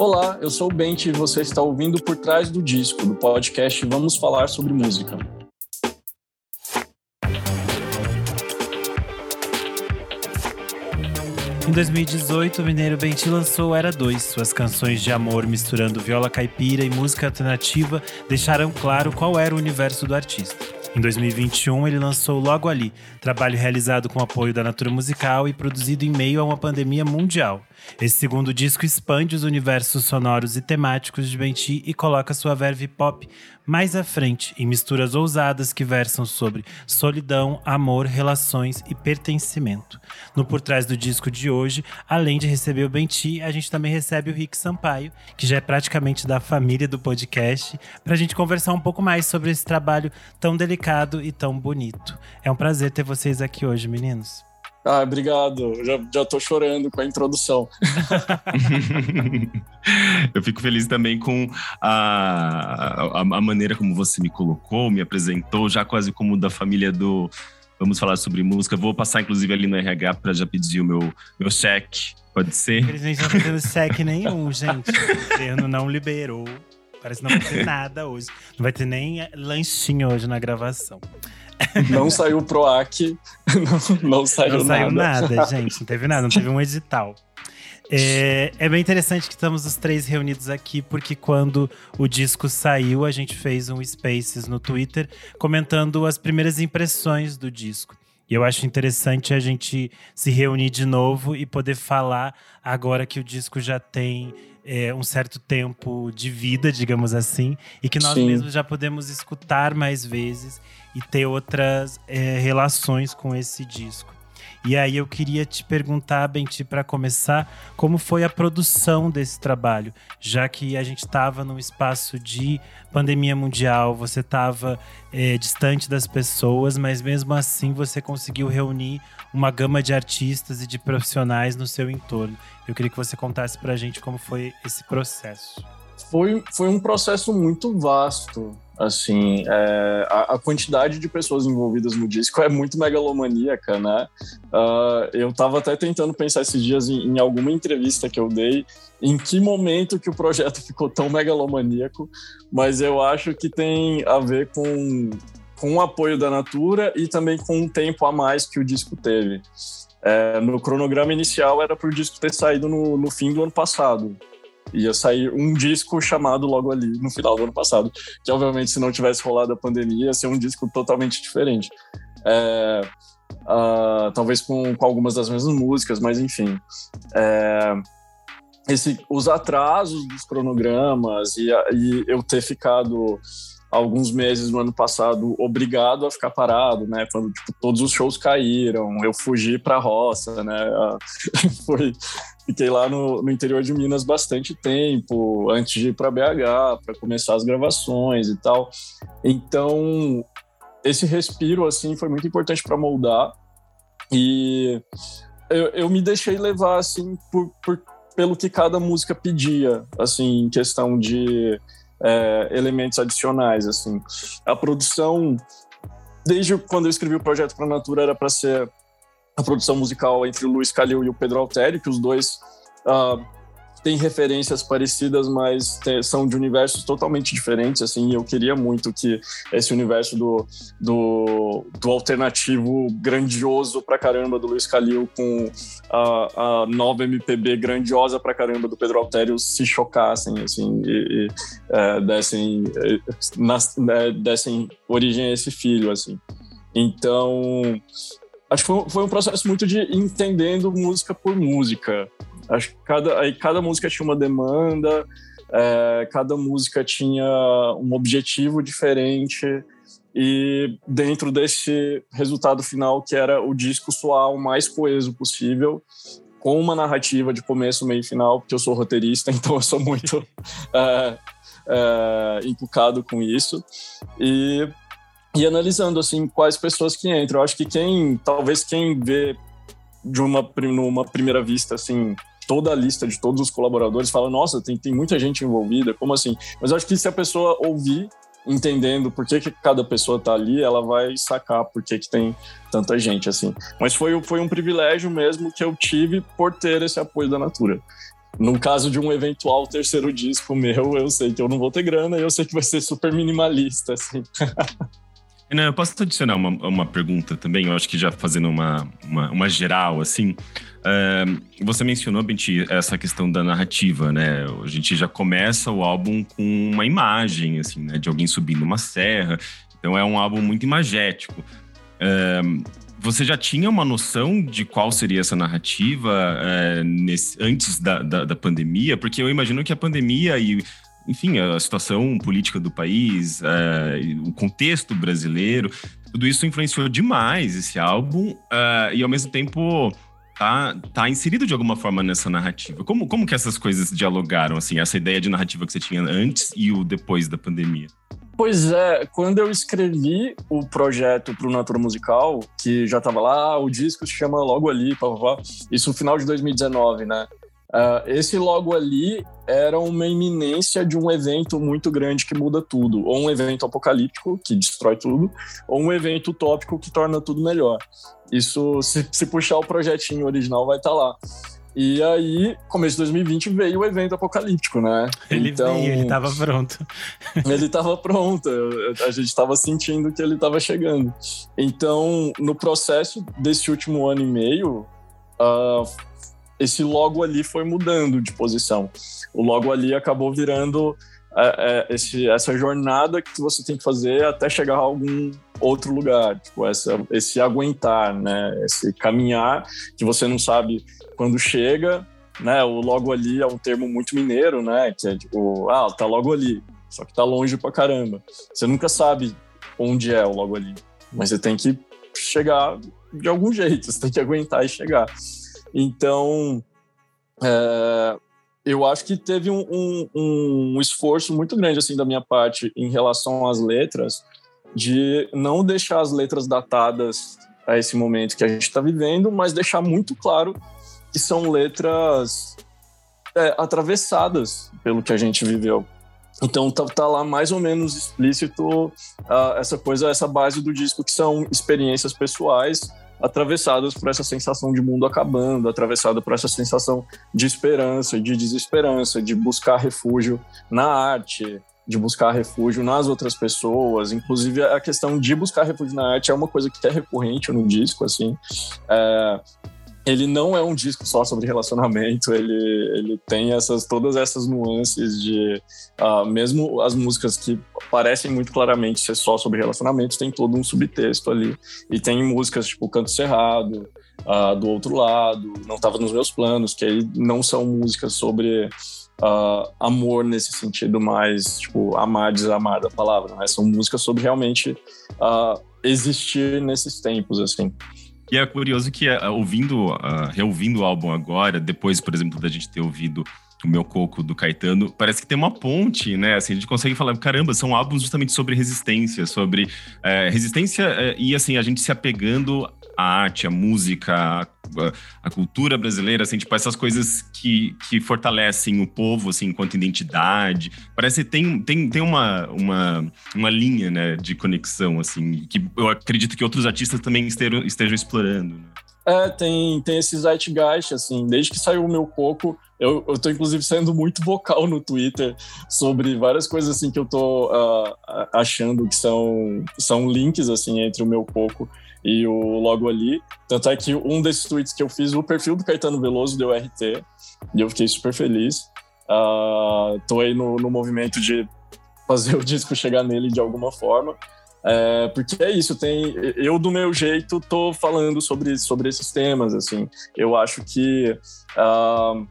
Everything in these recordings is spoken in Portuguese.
Olá, eu sou o Bente e você está ouvindo Por Trás do Disco, do podcast Vamos Falar sobre Música. Em 2018, o mineiro Benti lançou Era 2. Suas canções de amor misturando viola caipira e música alternativa deixaram claro qual era o universo do artista. Em 2021, ele lançou Logo Ali, trabalho realizado com apoio da Natura Musical e produzido em meio a uma pandemia mundial. Esse segundo disco expande os universos sonoros e temáticos de Benti e coloca sua verve pop mais à frente, em misturas ousadas que versam sobre solidão, amor, relações e pertencimento. No Por Trás do Disco de hoje, além de receber o Benti, a gente também recebe o Rick Sampaio, que já é praticamente da família do podcast, para a gente conversar um pouco mais sobre esse trabalho tão delicado e tão bonito. É um prazer ter vocês aqui hoje, meninos. Ah, obrigado. Já, já tô chorando com a introdução. eu fico feliz também com a, a, a, maneira como você me colocou, me apresentou, já quase como da família do. Vamos falar sobre música. Vou passar, inclusive, ali no RH para já pedir o meu, meu cheque. Pode ser? Eles não estão fazendo cheque nenhum, gente. O governo não liberou. Parece que não vai ter nada hoje. Não vai ter nem lanchinho hoje na gravação. Não saiu o PROAC, não, não saiu não nada. Não saiu nada, gente. Não teve nada, não teve um edital. É, é, bem interessante que estamos os três reunidos aqui, porque quando o disco saiu, a gente fez um Spaces no Twitter comentando as primeiras impressões do disco. E eu acho interessante a gente se reunir de novo e poder falar agora que o disco já tem é, um certo tempo de vida, digamos assim, e que nós Sim. mesmos já podemos escutar mais vezes e ter outras é, relações com esse disco. E aí eu queria te perguntar, Benti, para começar, como foi a produção desse trabalho? Já que a gente estava num espaço de pandemia mundial, você estava é, distante das pessoas, mas mesmo assim você conseguiu reunir uma gama de artistas e de profissionais no seu entorno. Eu queria que você contasse para a gente como foi esse processo. Foi, foi um processo muito vasto. Assim, é, a, a, quantidade de pessoas envolvidas no disco é muito megalomaníaca, né? Uh, eu estava até tentando pensar esses dias em, em, alguma entrevista que eu dei, em que momento que o projeto ficou tão megalomaníaco, mas eu acho que tem a ver com, com o apoio da Natura e também com um tempo a mais que o disco teve. É, no cronograma inicial era para o disco ter saído no, no fim do ano passado, ia sair um disco chamado logo ali no final do ano passado, que obviamente se não tivesse rolado a pandemia ia ser um disco totalmente diferente. É, uh, talvez com, com, algumas das mesmas músicas, mas enfim. É, esse, os atrasos dos cronogramas e, e eu ter ficado alguns meses no ano passado obrigado a ficar parado, né? Quando tipo, todos os shows caíram, eu fugi para a roça, né? Foi, fiquei lá no, no, interior de Minas bastante tempo antes de ir para BH para começar as gravações e tal. Então esse respiro assim foi muito importante para moldar e eu, eu, me deixei levar assim por, por, pelo que cada música pedia, assim, em questão de é, elementos adicionais, assim. A produção, desde quando eu escrevi o projeto para a Natura, era para ser a produção musical entre o Luiz Calil e o Pedro Altério, que os dois uh, tem referências parecidas, mas tem, são de universos totalmente diferentes, assim, eu queria muito que esse universo do, do, do alternativo grandioso pra caramba do Luiz Calil com a, a nova MPB grandiosa pra caramba do Pedro Altério se chocassem, assim, e, e é, dessem, nas, né, dessem origem a esse filho, assim. Então, acho que foi, foi um processo muito de entendendo música por música, Acho que cada, aí cada música tinha uma demanda, é, cada música tinha um objetivo diferente e dentro desse resultado final que era o disco soar o mais coeso possível com uma narrativa de começo, meio e final, porque eu sou roteirista, então eu sou muito é, é, com isso. E, e analisando assim quais pessoas que entram. Eu acho que quem, talvez quem vê de uma numa primeira vista assim toda a lista de todos os colaboradores, fala, nossa, tem, tem muita gente envolvida, como assim? Mas eu acho que se a pessoa ouvir, entendendo por que, que cada pessoa está ali, ela vai sacar por que, que tem tanta gente, assim. Mas foi, foi um privilégio mesmo que eu tive por ter esse apoio da Natura. no caso de um eventual terceiro disco meu, eu sei que eu não vou ter grana e eu sei que vai ser super minimalista, assim. Eu posso adicionar uma, uma pergunta também, eu acho que já fazendo uma, uma, uma geral, assim. Uh, você mencionou, Benti, essa questão da narrativa, né? A gente já começa o álbum com uma imagem, assim, né? De alguém subindo uma serra. Então é um álbum muito imagético. Uh, você já tinha uma noção de qual seria essa narrativa uh, nesse, antes da, da, da pandemia? Porque eu imagino que a pandemia e enfim, a situação política do país, é, o contexto brasileiro, tudo isso influenciou demais esse álbum uh, e ao mesmo tempo tá, tá inserido de alguma forma nessa narrativa. Como, como que essas coisas dialogaram, assim, essa ideia de narrativa que você tinha antes e o depois da pandemia? Pois é, quando eu escrevi o projeto para o Natura Musical, que já estava lá, o disco se chama logo ali, pá, pá, pá, isso no final de 2019, né? Uh, esse logo ali era uma iminência de um evento muito grande que muda tudo, ou um evento apocalíptico que destrói tudo, ou um evento utópico que torna tudo melhor. Isso, se, se puxar o projetinho original, vai estar tá lá. E aí, começo de 2020, veio o evento apocalíptico, né? Ele então, veio, ele estava pronto. ele estava pronto, a gente estava sentindo que ele estava chegando. Então, no processo desse último ano e meio, uh, esse logo ali foi mudando de posição. O logo ali acabou virando é, é, esse, essa jornada que você tem que fazer até chegar a algum outro lugar, tipo essa, esse aguentar, né? Esse caminhar que você não sabe quando chega, né? O logo ali é um termo muito mineiro, né? Que é tipo, ah, tá logo ali, só que tá longe pra caramba. Você nunca sabe onde é o logo ali, mas você tem que chegar de algum jeito, você tem que aguentar e chegar. Então, é, eu acho que teve um, um, um, esforço muito grande assim da minha parte em relação às letras, de não deixar as letras datadas a esse momento que a gente está vivendo, mas deixar muito claro que são letras é, atravessadas pelo que a gente viveu. Então tá, tá, lá mais ou menos explícito uh, essa coisa, essa base do disco que são experiências pessoais atravessadas por essa sensação de mundo acabando, atravessada por essa sensação de esperança, de desesperança, de buscar refúgio na arte, de buscar refúgio nas outras pessoas. Inclusive, a questão de buscar refúgio na arte é uma coisa que é recorrente no disco, assim. É, ele não é um disco só sobre relacionamento, ele, ele tem essas todas essas nuances de uh, mesmo as músicas que parecem muito claramente ser só sobre relacionamentos, tem todo um subtexto ali. E tem músicas tipo Canto Cerrado, uh, do outro lado, não estava nos meus planos, que aí não são músicas sobre uh, amor nesse sentido mais, tipo, amar, desamar da palavra, né? São músicas sobre realmente existir nesses tempos, assim. E é curioso que, uh, ouvindo, uh, reouvindo o álbum agora, depois, por exemplo, da gente ter ouvido o meu coco do Caetano, parece que tem uma ponte, né? Assim, a gente consegue falar, caramba, são álbuns justamente sobre resistência, sobre uh, resistência e assim, a gente se apegando à arte, à música, à, à, cultura brasileira, assim, tipo, essas coisas que, que fortalecem o povo, assim, enquanto identidade. Parece que tem, tem, tem uma, uma, uma linha, né, de conexão, assim, que eu acredito que outros artistas também estejam, estejam explorando, né? É, tem, tem esse zeitgeist, assim, desde que saiu o meu coco, eu, eu tô inclusive sendo muito vocal no Twitter sobre várias coisas assim que eu tô uh, achando que são, são links assim entre o meu coco e o logo ali. Tanto é que um desses tweets que eu fiz, o perfil do Caetano Veloso deu RT, e eu fiquei super feliz. Uh, tô aí no, no movimento de fazer o disco chegar nele de alguma forma. É, porque é isso, tem eu do meu jeito tô falando sobre, sobre esses temas, assim. Eu acho que uh,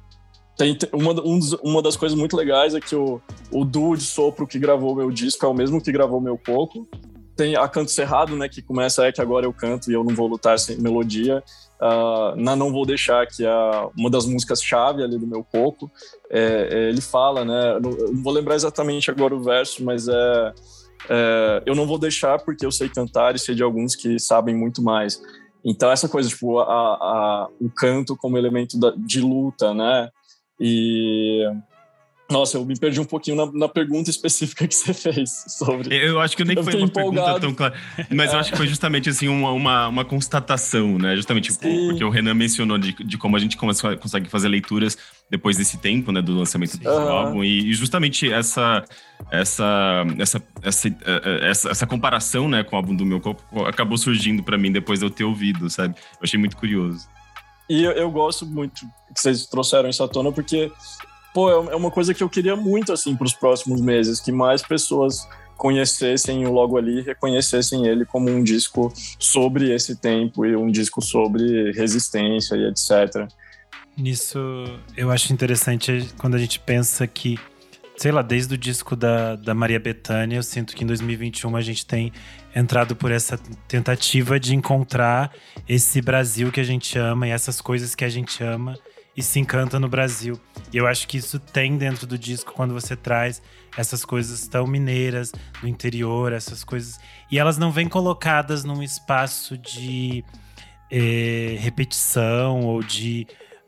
tem uma, um, uma das coisas muito legais é que o, o duo de sopro que gravou meu disco é o mesmo que gravou meu coco. Tem a Canto Cerrado, né, que começa é que agora eu canto e eu não vou lutar sem melodia. Uh, na Não Vou Deixar, que é uma das músicas-chave ali do meu coco. É, é, ele fala, né, não, não vou lembrar exatamente agora o verso, mas é é, eu não vou deixar porque eu sei cantar e sei de alguns que sabem muito mais. Então, essa coisa, tipo, a, a, o canto como elemento da, de luta, né? E Nossa, eu me perdi um pouquinho na, na, pergunta específica que você fez sobre. Eu acho que nem eu foi uma empolgado. pergunta tão clara. Mas eu acho que foi justamente assim uma, uma, uma constatação, né? Justamente Sim. porque o Renan mencionou de, de como a gente consegue fazer leituras depois desse tempo, né? Do lançamento Sim. do uhum. álbum. E, justamente essa, essa, essa, essa, essa, essa comparação né, com o álbum do meu corpo acabou surgindo para mim depois de eu ter ouvido, sabe? Eu achei muito curioso. E eu, eu gosto muito que vocês trouxeram isso à tona, porque pô, é, é uma coisa que eu queria muito, assim, para os próximos meses, que mais pessoas conhecessem o Logo Ali, reconhecessem ele como um disco sobre esse tempo e um disco sobre resistência e etc. Nisso, eu acho interessante quando a gente pensa que, sei lá, desde o disco da, da Maria Bethânia, eu sinto que em 2021 a gente tem entrado por essa tentativa de encontrar esse Brasil que a gente ama e essas coisas que a gente ama e se encanta no Brasil. E eu acho que isso tem dentro do disco quando você traz essas coisas tão mineiras do interior, essas coisas. E elas não vêm colocadas num espaço de eh, repetição ou de.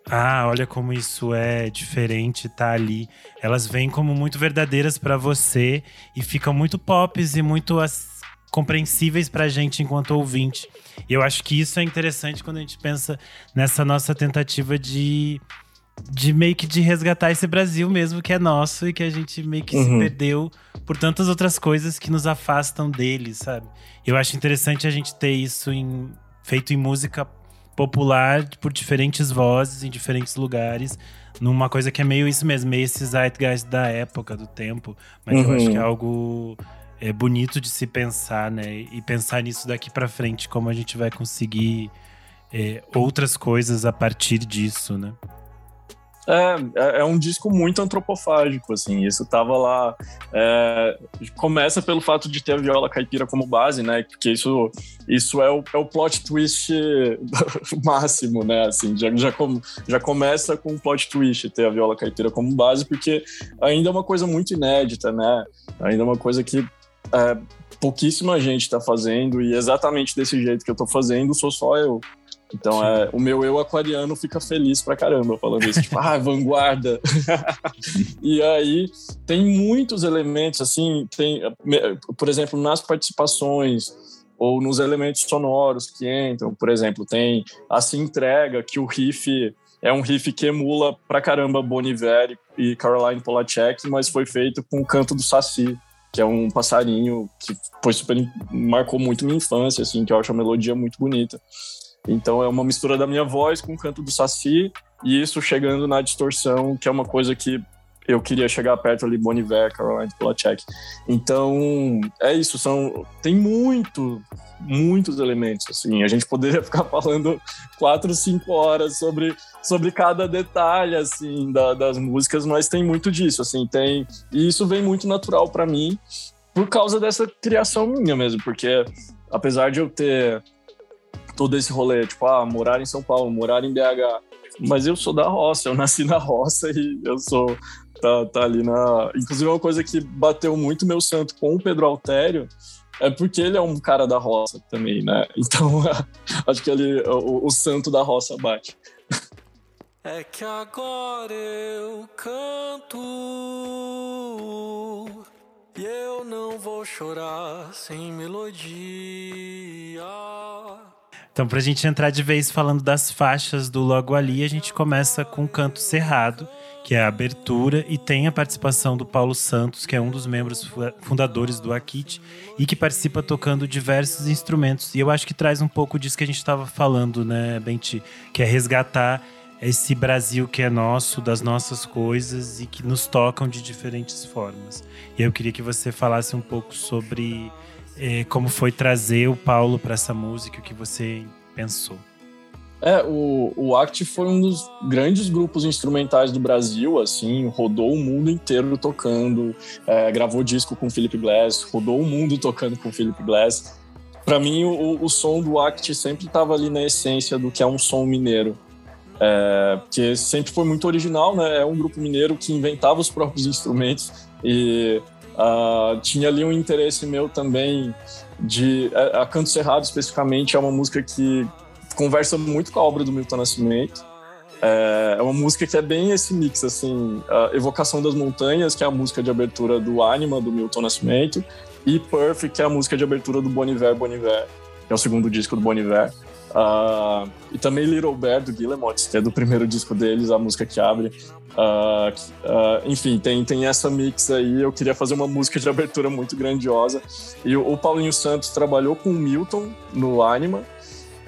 Ah, olha como isso é diferente, tá ali. Elas vêm como muito verdadeiras para você e ficam muito pops e muito compreensíveis pra gente enquanto ouvinte. E eu acho que isso é interessante quando a gente pensa nessa nossa tentativa de de meio que de resgatar esse Brasil mesmo que é nosso e que a gente meio que uhum. se perdeu por tantas outras coisas que nos afastam dele, sabe? Eu acho interessante a gente ter isso em, feito em música popular por diferentes vozes em diferentes lugares, numa coisa que é meio isso mesmo, meio esse zeitgeist da época, do tempo, mas uhum. eu acho que é uhum. algo é bonito de se pensar, né? E pensar nisso daqui para frente, como a gente vai conseguir é, outras coisas a partir disso, né? É, é, é um disco muito antropofágico, assim, isso tava lá. É, começa pelo fato de ter a viola caipira como base, né? Porque isso, isso é, o, é o plot twist máximo, né? Assim, já, já, com, já começa com o plot twist ter a viola caipira como base, porque ainda é uma coisa muito inédita, né? Ainda é uma coisa que é, pouquíssima gente está fazendo e exatamente desse jeito que eu estou fazendo sou só eu. Então, é, o meu eu aquariano fica feliz pra caramba falando isso, tipo, ah, vanguarda. e aí, tem muitos elementos, assim, tem, por exemplo, nas participações ou nos elementos sonoros que entram, por exemplo, tem a Se Entrega, que o riff é um riff que emula pra caramba Bon e Caroline Polachek, mas foi feito com o canto do Saci que é um passarinho que foi super marcou muito minha infância, assim, que eu acho a melodia muito bonita. Então é uma mistura da minha voz com o canto do Saci e isso chegando na distorção, que é uma coisa que eu queria chegar perto ali, Boniver, Caroline Polachek. Então, é isso, são tem muito, muitos elementos, assim, a gente poderia ficar falando quatro, cinco horas sobre, sobre cada detalhe, assim, da, das músicas, mas tem muito disso, assim, tem, e isso vem muito natural para mim, por causa dessa criação minha mesmo, porque apesar de eu ter todo esse rolê, tipo, ah, morar em São Paulo, morar em BH, mas eu sou da roça, eu nasci na roça e eu sou tá, tá ali na. Inclusive, é uma coisa que bateu muito meu santo com o Pedro Altério é porque ele é um cara da roça também, né? Então, acho que ele, o, o santo da roça bate. É que agora eu canto e eu não vou chorar sem melodia. Então, pra gente entrar de vez falando das faixas do Logo Ali, a gente começa com o canto cerrado que é a abertura, e tem a participação do Paulo Santos, que é um dos membros fundadores do Akit e que participa tocando diversos instrumentos. E eu acho que traz um pouco disso que a gente estava falando, né, Benti? Que é resgatar esse Brasil que é nosso, das nossas coisas e que nos tocam de diferentes formas. E eu queria que você falasse um pouco sobre eh, como foi trazer o Paulo para essa música, o que você pensou. É, o, o ACT foi um dos grandes grupos instrumentais do Brasil, assim, rodou o mundo inteiro tocando, é, gravou disco com Philip Glass, rodou o mundo tocando com Philip Glass. Para mim, o, o, som do ACT sempre estava ali na essência do que é um som mineiro, é, porque sempre foi muito original, né? É um grupo mineiro que inventava os próprios instrumentos e uh, tinha ali um interesse meu também de a, a Canto Cerrado especificamente é uma música que conversa muito com a obra do Milton Nascimento. É, é uma música que é bem esse mix, assim, Evocação das Montanhas, que é a música de abertura do Anima, do Milton Nascimento, e Perfect, que é a música de abertura do Boniver Boniver, que é o segundo disco do Boniver. Uh, e também Little Bear, do Guillemot, que é do primeiro disco deles, a música que abre. Uh, uh, enfim, tem, tem essa mix aí. Eu queria fazer uma música de abertura muito grandiosa. E o, o Paulinho Santos trabalhou com o Milton no Anima,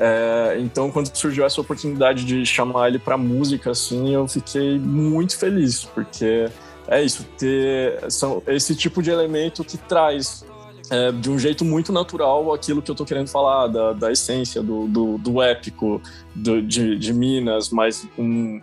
é, então, quando surgiu essa oportunidade de chamar ele para música, assim, eu fiquei muito feliz, porque é isso, ter são, esse tipo de elemento que traz é, de um jeito muito natural aquilo que eu estou querendo falar, da, da essência, do, do, do épico do, de, de, Minas, mas um,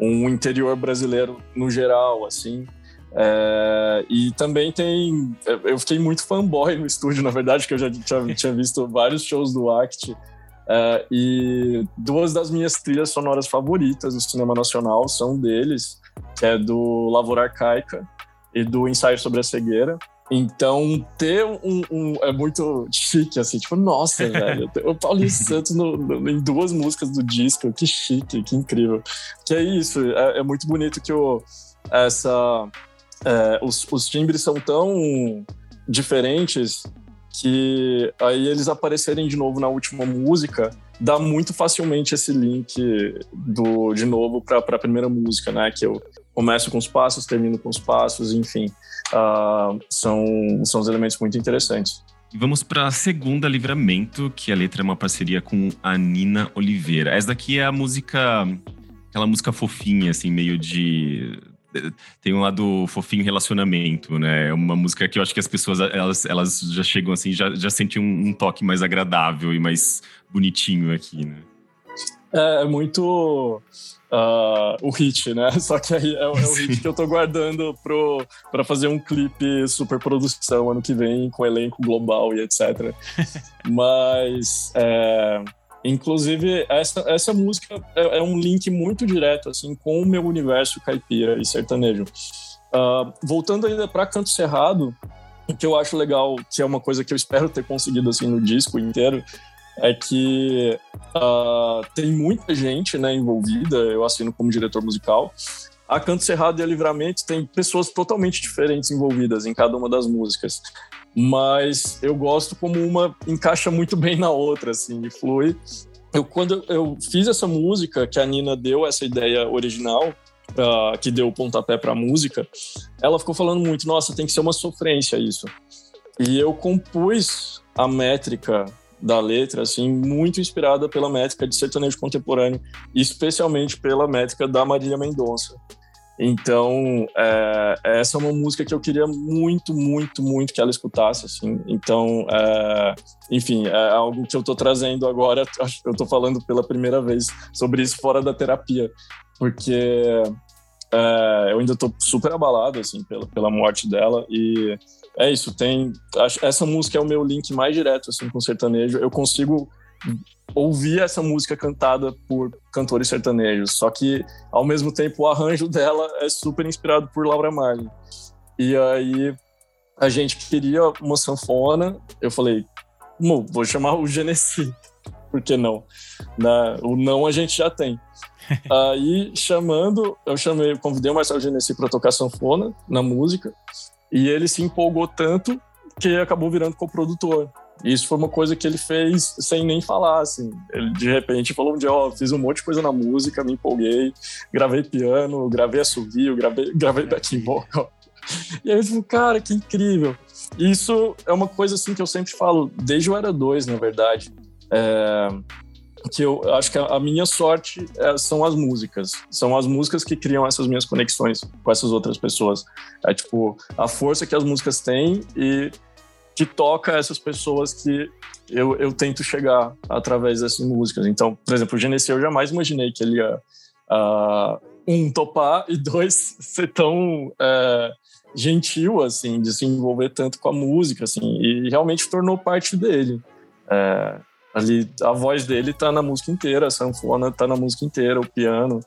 um interior brasileiro no geral, assim. É, e também tem. Eu fiquei muito fanboy no estúdio, na verdade, que eu já tinha, tinha visto vários shows do Act. Uh, e duas das minhas trilhas sonoras favoritas do cinema nacional são deles, que é do Lavoura Arcaica e do Ensaio sobre a Cegueira. Então, ter um, um, é muito chique, assim, tipo, nossa, velho, o Paulinho Santos no, no, em duas músicas do disco, que chique, que incrível. Que é isso, é, é muito bonito que o, essa, é, os, os timbres são tão diferentes que aí eles aparecerem de novo na última música dá muito facilmente esse link do de novo para a primeira música, né? Que eu começo com os passos, termino com os passos, enfim, uh, são são os elementos muito interessantes. E vamos para a segunda Livramento, que a letra é uma parceria com a Nina Oliveira. Essa daqui é a música, aquela música fofinha, assim, meio de tem um lado fofinho relacionamento, né? É uma música que eu acho que as pessoas elas, elas já chegam assim, já, já sentem um, um toque mais agradável e mais bonitinho aqui, né? É, é muito uh, o hit, né? Só que aí é, é o hit que eu tô guardando pro, pra fazer um clipe super produção ano que vem, com elenco global e etc. Mas é, Inclusive, essa, essa música é, é, um link muito direto assim com o meu universo caipira e sertanejo. Uh, voltando ainda para Canto Cerrado, o que eu acho legal, que é uma coisa que eu espero ter conseguido assim no disco inteiro, é que uh, tem muita gente né, envolvida, eu assino como diretor musical. A Canto Cerrado e a Livramento tem pessoas totalmente diferentes envolvidas em cada uma das músicas mas eu gosto como uma encaixa muito bem na outra, assim, e flui. Eu, quando eu fiz essa música, que a Nina deu essa ideia original, uh, que deu o pontapé para a música, ela ficou falando muito, nossa, tem que ser uma sofrência isso. E eu compus a métrica da letra, assim, muito inspirada pela métrica de sertanejo contemporâneo, especialmente pela métrica da Marília Mendonça. Então, é, essa é uma música que eu queria muito, muito, muito que ela escutasse, assim. Então, é, enfim, é algo que eu estou trazendo agora. Eu estou falando pela primeira vez sobre isso fora da terapia, porque é, eu ainda estou super abalado, assim, pela, pela morte dela. E é isso, tem... Essa música é o meu link mais direto, assim, com o sertanejo. Eu consigo ouvir essa música cantada por cantores sertanejos, só que ao mesmo tempo o arranjo dela é super inspirado por Laura Marley. E aí a gente queria uma sanfona, eu falei, vou chamar o Genesi, por que não? Na, o não a gente já tem. aí chamando, eu chamei, convidei o Marcelo Genesi para tocar sanfona na música, e ele se empolgou tanto que acabou virando co-produtor. Isso foi uma coisa que ele fez sem nem falar, assim. Ele, de repente, falou um dia, ó, oh, fiz um monte de coisa na música, me empolguei, gravei piano, gravei assovio, gravei, gravei backing vocal. E aí eu tipo, cara, que incrível. Isso é uma coisa, assim, que eu sempre falo, desde o Era 2, na verdade. É, que eu acho que a, minha sorte é, são as músicas. São as músicas que criam essas minhas conexões com essas outras pessoas. É tipo, a força que as músicas têm e que toca essas pessoas que eu, eu tento chegar através dessas músicas. Então, por exemplo, o Genesi eu jamais imaginei que ele ia, uh, um, topar e dois, ser tão uh, gentil, assim, de se envolver tanto com a música, assim, e realmente tornou parte dele. Uh, ali, a voz dele tá na música inteira, a sanfona tá na música inteira, o piano.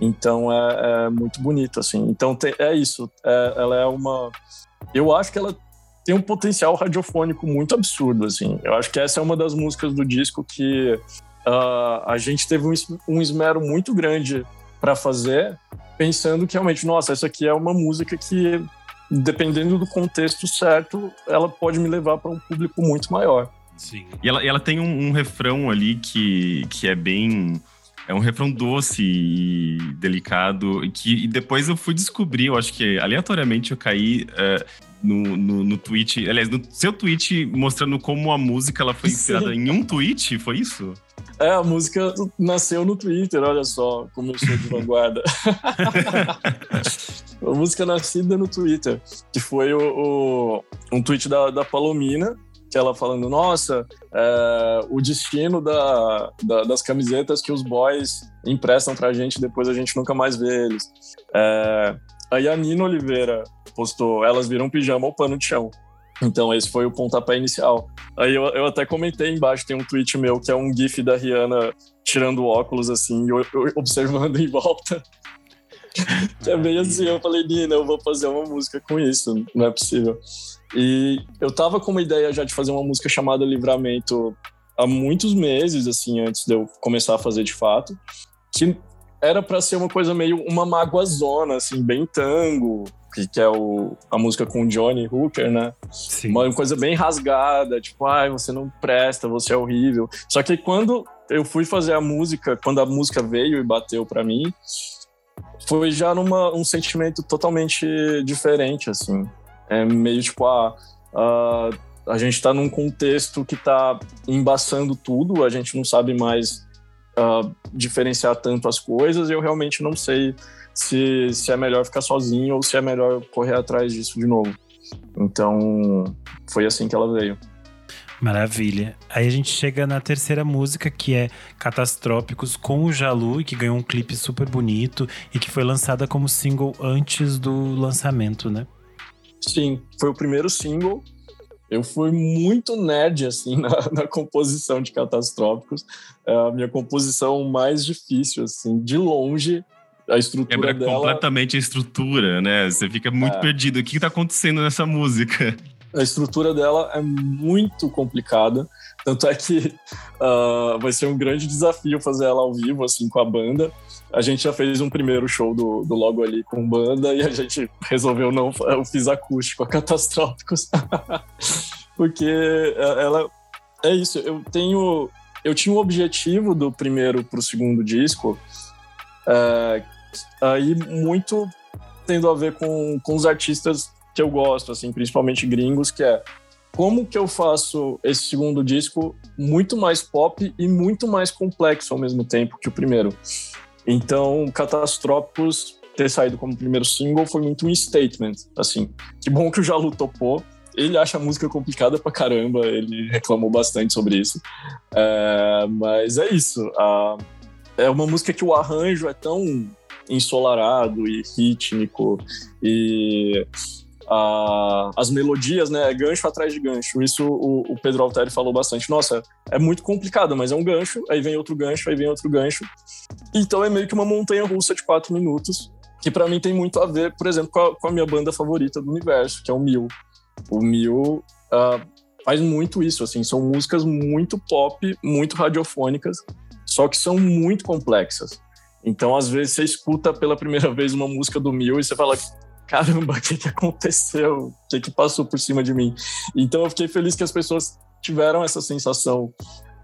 Então é, é muito bonito, assim. Então tem, é isso. É, ela é uma. Eu acho que ela tem um potencial radiofônico muito absurdo, assim. Eu acho que essa é uma das músicas do disco que uh, a gente teve um, um esmero muito grande para fazer, pensando que realmente, nossa, essa aqui é uma música que, dependendo do contexto certo, ela pode me levar para um público muito maior. Sim. E ela, ela tem um, um, refrão ali que, que é bem. É um refrão doce e delicado. Que, e depois eu fui descobrir, eu acho que aleatoriamente eu caí. Uh, no, no, no tweet, aliás, no seu tweet mostrando como a música ela foi inspirada Sim. em um tweet, foi isso? É, a música nasceu no Twitter, olha só como eu sou de vanguarda. a música nascida no Twitter, que foi o, o um tweet da, da Palomina, que ela falando, nossa, é, o destino da, da, das camisetas que os boys emprestam pra gente, depois a gente nunca mais vê eles. É, aí a Nina Oliveira postou, elas viram pijama ou pano de chão. Então esse foi o pontapé inicial. Aí eu, eu até comentei embaixo, tem um tweet meu que é um gif da Rihanna tirando óculos assim, e observando em volta. que é bem assim, eu falei, Nina, eu vou fazer uma música com isso, não é possível. E eu tava com uma ideia já de fazer uma música chamada Livramento há muitos meses, assim, antes de eu começar a fazer de fato, que era para ser uma coisa meio uma magoazona, assim, bem tango, que, que é o, a música com Johnny Hooker, né? Sim. Uma coisa bem rasgada, tipo, ai, você não presta, você é horrível. Só que quando eu fui fazer a música, quando a música veio e bateu para mim, foi já numa um sentimento totalmente diferente, assim. É meio tipo, ah, ah, a gente está num contexto que está embaçando tudo, a gente não sabe mais uh, diferenciar tanto as coisas, eu realmente não sei se, se é melhor ficar sozinho ou se é melhor correr atrás disso de novo. Então, foi assim que ela veio. Maravilha. Aí a gente chega na terceira música, que é Catastrópicos, com o Jalu, que ganhou um clipe super bonito e que foi lançada como single antes do lançamento, né? Sim, foi o primeiro single. Eu fui muito nerd, assim, na, na composição de Catastrópicos. É a minha composição mais difícil, assim, de longe. A estrutura Quebra dela... completamente a estrutura, né? Você fica muito é. perdido. O que está acontecendo nessa música? A estrutura dela é muito complicada. Tanto é que uh, vai ser um grande desafio fazer ela ao vivo, assim, com a banda. A gente já fez um primeiro show do, do Logo Ali com banda e a gente resolveu não. Eu fiz acústico a Catastróficos. Porque é, ela. É isso, eu tenho. Eu tinha um objetivo do primeiro para o segundo disco, é, aí muito tendo a ver com, com os artistas que eu gosto, assim, principalmente gringos, que é como que eu faço esse segundo disco muito mais pop e muito mais complexo ao mesmo tempo que o primeiro. Então, Catastrópicos ter saído como primeiro single foi muito um statement, assim. Que bom que o Jalu topou. Ele acha a música complicada pra caramba, ele reclamou bastante sobre isso. É, mas é isso. A, é uma música que o arranjo é tão ensolarado e rítmico e a, as melodias, né? É gancho atrás de gancho. Isso o, o, Pedro Alteri falou bastante. Nossa, é muito complicado, mas é um gancho, aí vem outro gancho, aí vem outro gancho. Então é meio que uma montanha russa de quatro minutos, que para mim tem muito a ver, por exemplo, com a, com a, minha banda favorita do universo, que é o Mil. O Mil uh, faz muito isso, assim, são músicas muito pop, muito radiofônicas, só que são muito complexas. Então, às vezes, você escuta pela primeira vez uma música do Mil e você fala: caramba, o que, que aconteceu? O que, que passou por cima de mim? Então, eu fiquei feliz que as pessoas tiveram essa sensação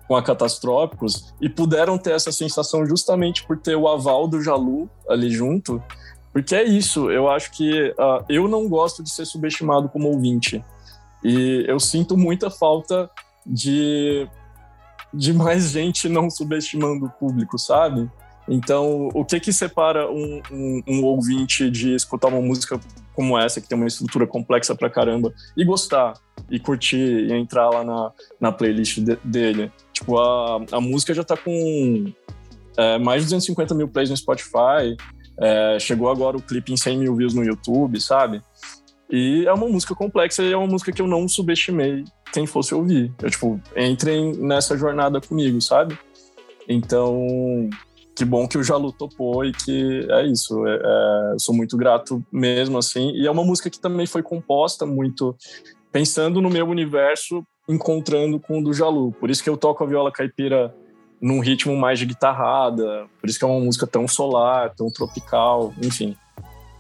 com a Catastrópicos e puderam ter essa sensação justamente por ter o aval do Jalu ali junto. Porque é isso, eu acho que uh, eu não gosto de ser subestimado como ouvinte. E eu sinto muita falta de de mais gente não subestimando o público, sabe? Então, o que que separa um, um, um, ouvinte de escutar uma música como essa, que tem uma estrutura complexa pra caramba, e gostar, e curtir, e entrar lá na, na playlist de, dele? Tipo, a, a música já tá com é, mais de 250 mil plays no Spotify, é, chegou agora o clipe em 100 mil views no YouTube, sabe? E é uma música complexa e é uma música que eu não subestimei quem fosse ouvir. Eu, tipo, entrem nessa jornada comigo, sabe? Então, que bom que o Jalu topou e que é isso. É, é, sou muito grato mesmo, assim. E é uma música que também foi composta muito pensando no meu universo, encontrando com o do Jalu. Por isso que eu toco a viola caipira num ritmo mais de guitarrada. Por isso que é uma música tão solar, tão tropical, enfim.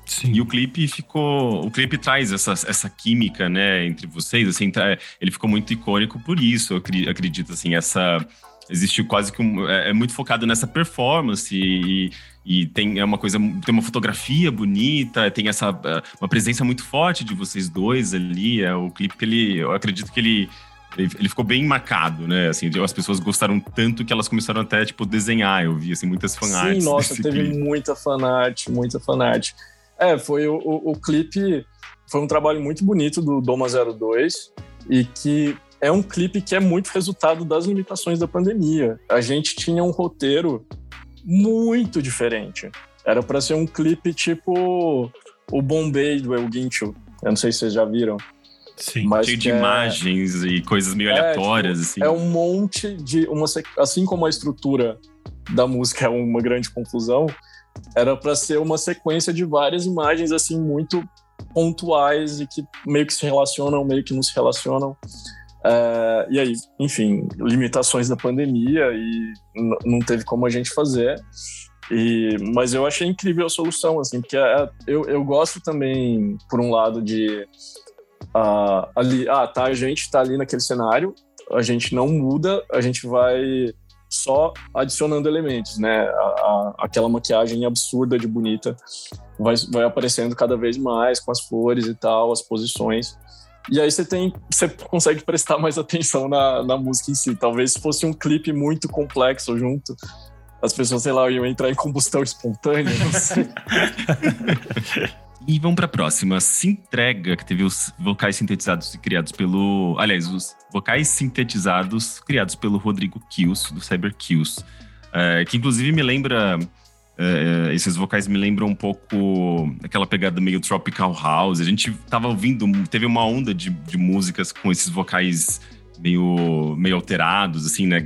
Sim. E o clipe ficou. O clipe traz essa, essa química, né, entre vocês. Assim, tá, ele ficou muito icônico por isso, eu acredito, assim, essa. Existiu quase que um. É, é muito focado nessa performance e, e tem é uma coisa. Tem uma fotografia bonita, tem essa. É, uma presença muito forte de vocês dois ali. É, o clipe, ele. Eu acredito que ele. Ele ficou bem marcado, né? Assim, as pessoas gostaram tanto que elas começaram até, tipo, desenhar. Eu vi, assim, muitas fanarts. Sim, nossa, teve clipe. muita fanart, muita fanart. É, foi o, o, o clipe. Foi um trabalho muito bonito do Doma 02 e que é um clipe que é muito resultado das limitações da pandemia. A gente tinha um roteiro muito diferente. Era para ser um clipe tipo o Bombay do El Guincho. Eu não sei se vocês já viram. Sim, mas cheio de é... imagens e coisas meio é, aleatórias, tipo, assim. É um monte de... Uma, assim como a estrutura da música é uma grande confusão, era para ser uma sequência de várias imagens assim muito pontuais e que meio que se relacionam, meio que não se relacionam. É, e aí, enfim, limitações da pandemia e não teve como a gente fazer. E, mas eu achei incrível a solução, assim, porque é, eu, eu gosto também, por um lado, de uh, ali, ah, tá, a gente tá ali naquele cenário, a gente não muda, a gente vai só adicionando elementos, né? A, a, aquela maquiagem absurda de bonita vai, vai aparecendo cada vez mais com as flores e tal, as posições. E aí você tem, você consegue prestar mais atenção na, na música em si. Talvez se fosse um clipe muito complexo junto, as pessoas, sei lá, iam entrar em combustão espontânea, não sei. E vamos para a próxima. Se entrega, que teve os vocais sintetizados criados pelo. Aliás, os vocais sintetizados criados pelo Rodrigo Kills, do Cyber Kills. É, que inclusive me lembra. É, esses vocais me lembram um pouco aquela pegada meio tropical house. A gente tava ouvindo, teve uma onda de, de músicas com esses vocais meio, meio alterados, assim, né?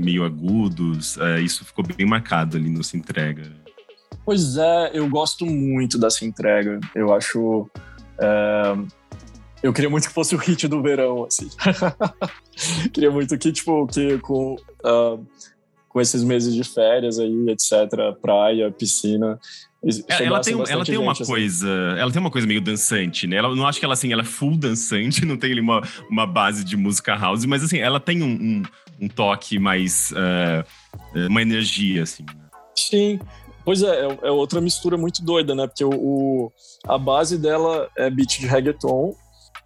Meio agudos. É, isso ficou bem marcado ali no Se Entrega. Pois é, eu gosto muito dessa entrega. Eu acho. É... Eu queria muito que fosse o hit do verão, assim. queria muito que, tipo, que com, uh, com esses meses de férias aí, etc., praia, piscina. Ela tem, ela tem uma assim. coisa, ela tem uma coisa meio dançante, né? Ela não acho que ela assim, ela é full dançante, não tem ali uma, uma base de música house, mas assim, ela tem um, um, um toque mais uh, uma energia assim. Né? Sim, Pois é, é, é, outra mistura muito doida, né? Porque o, o, a base dela é beat de reggaeton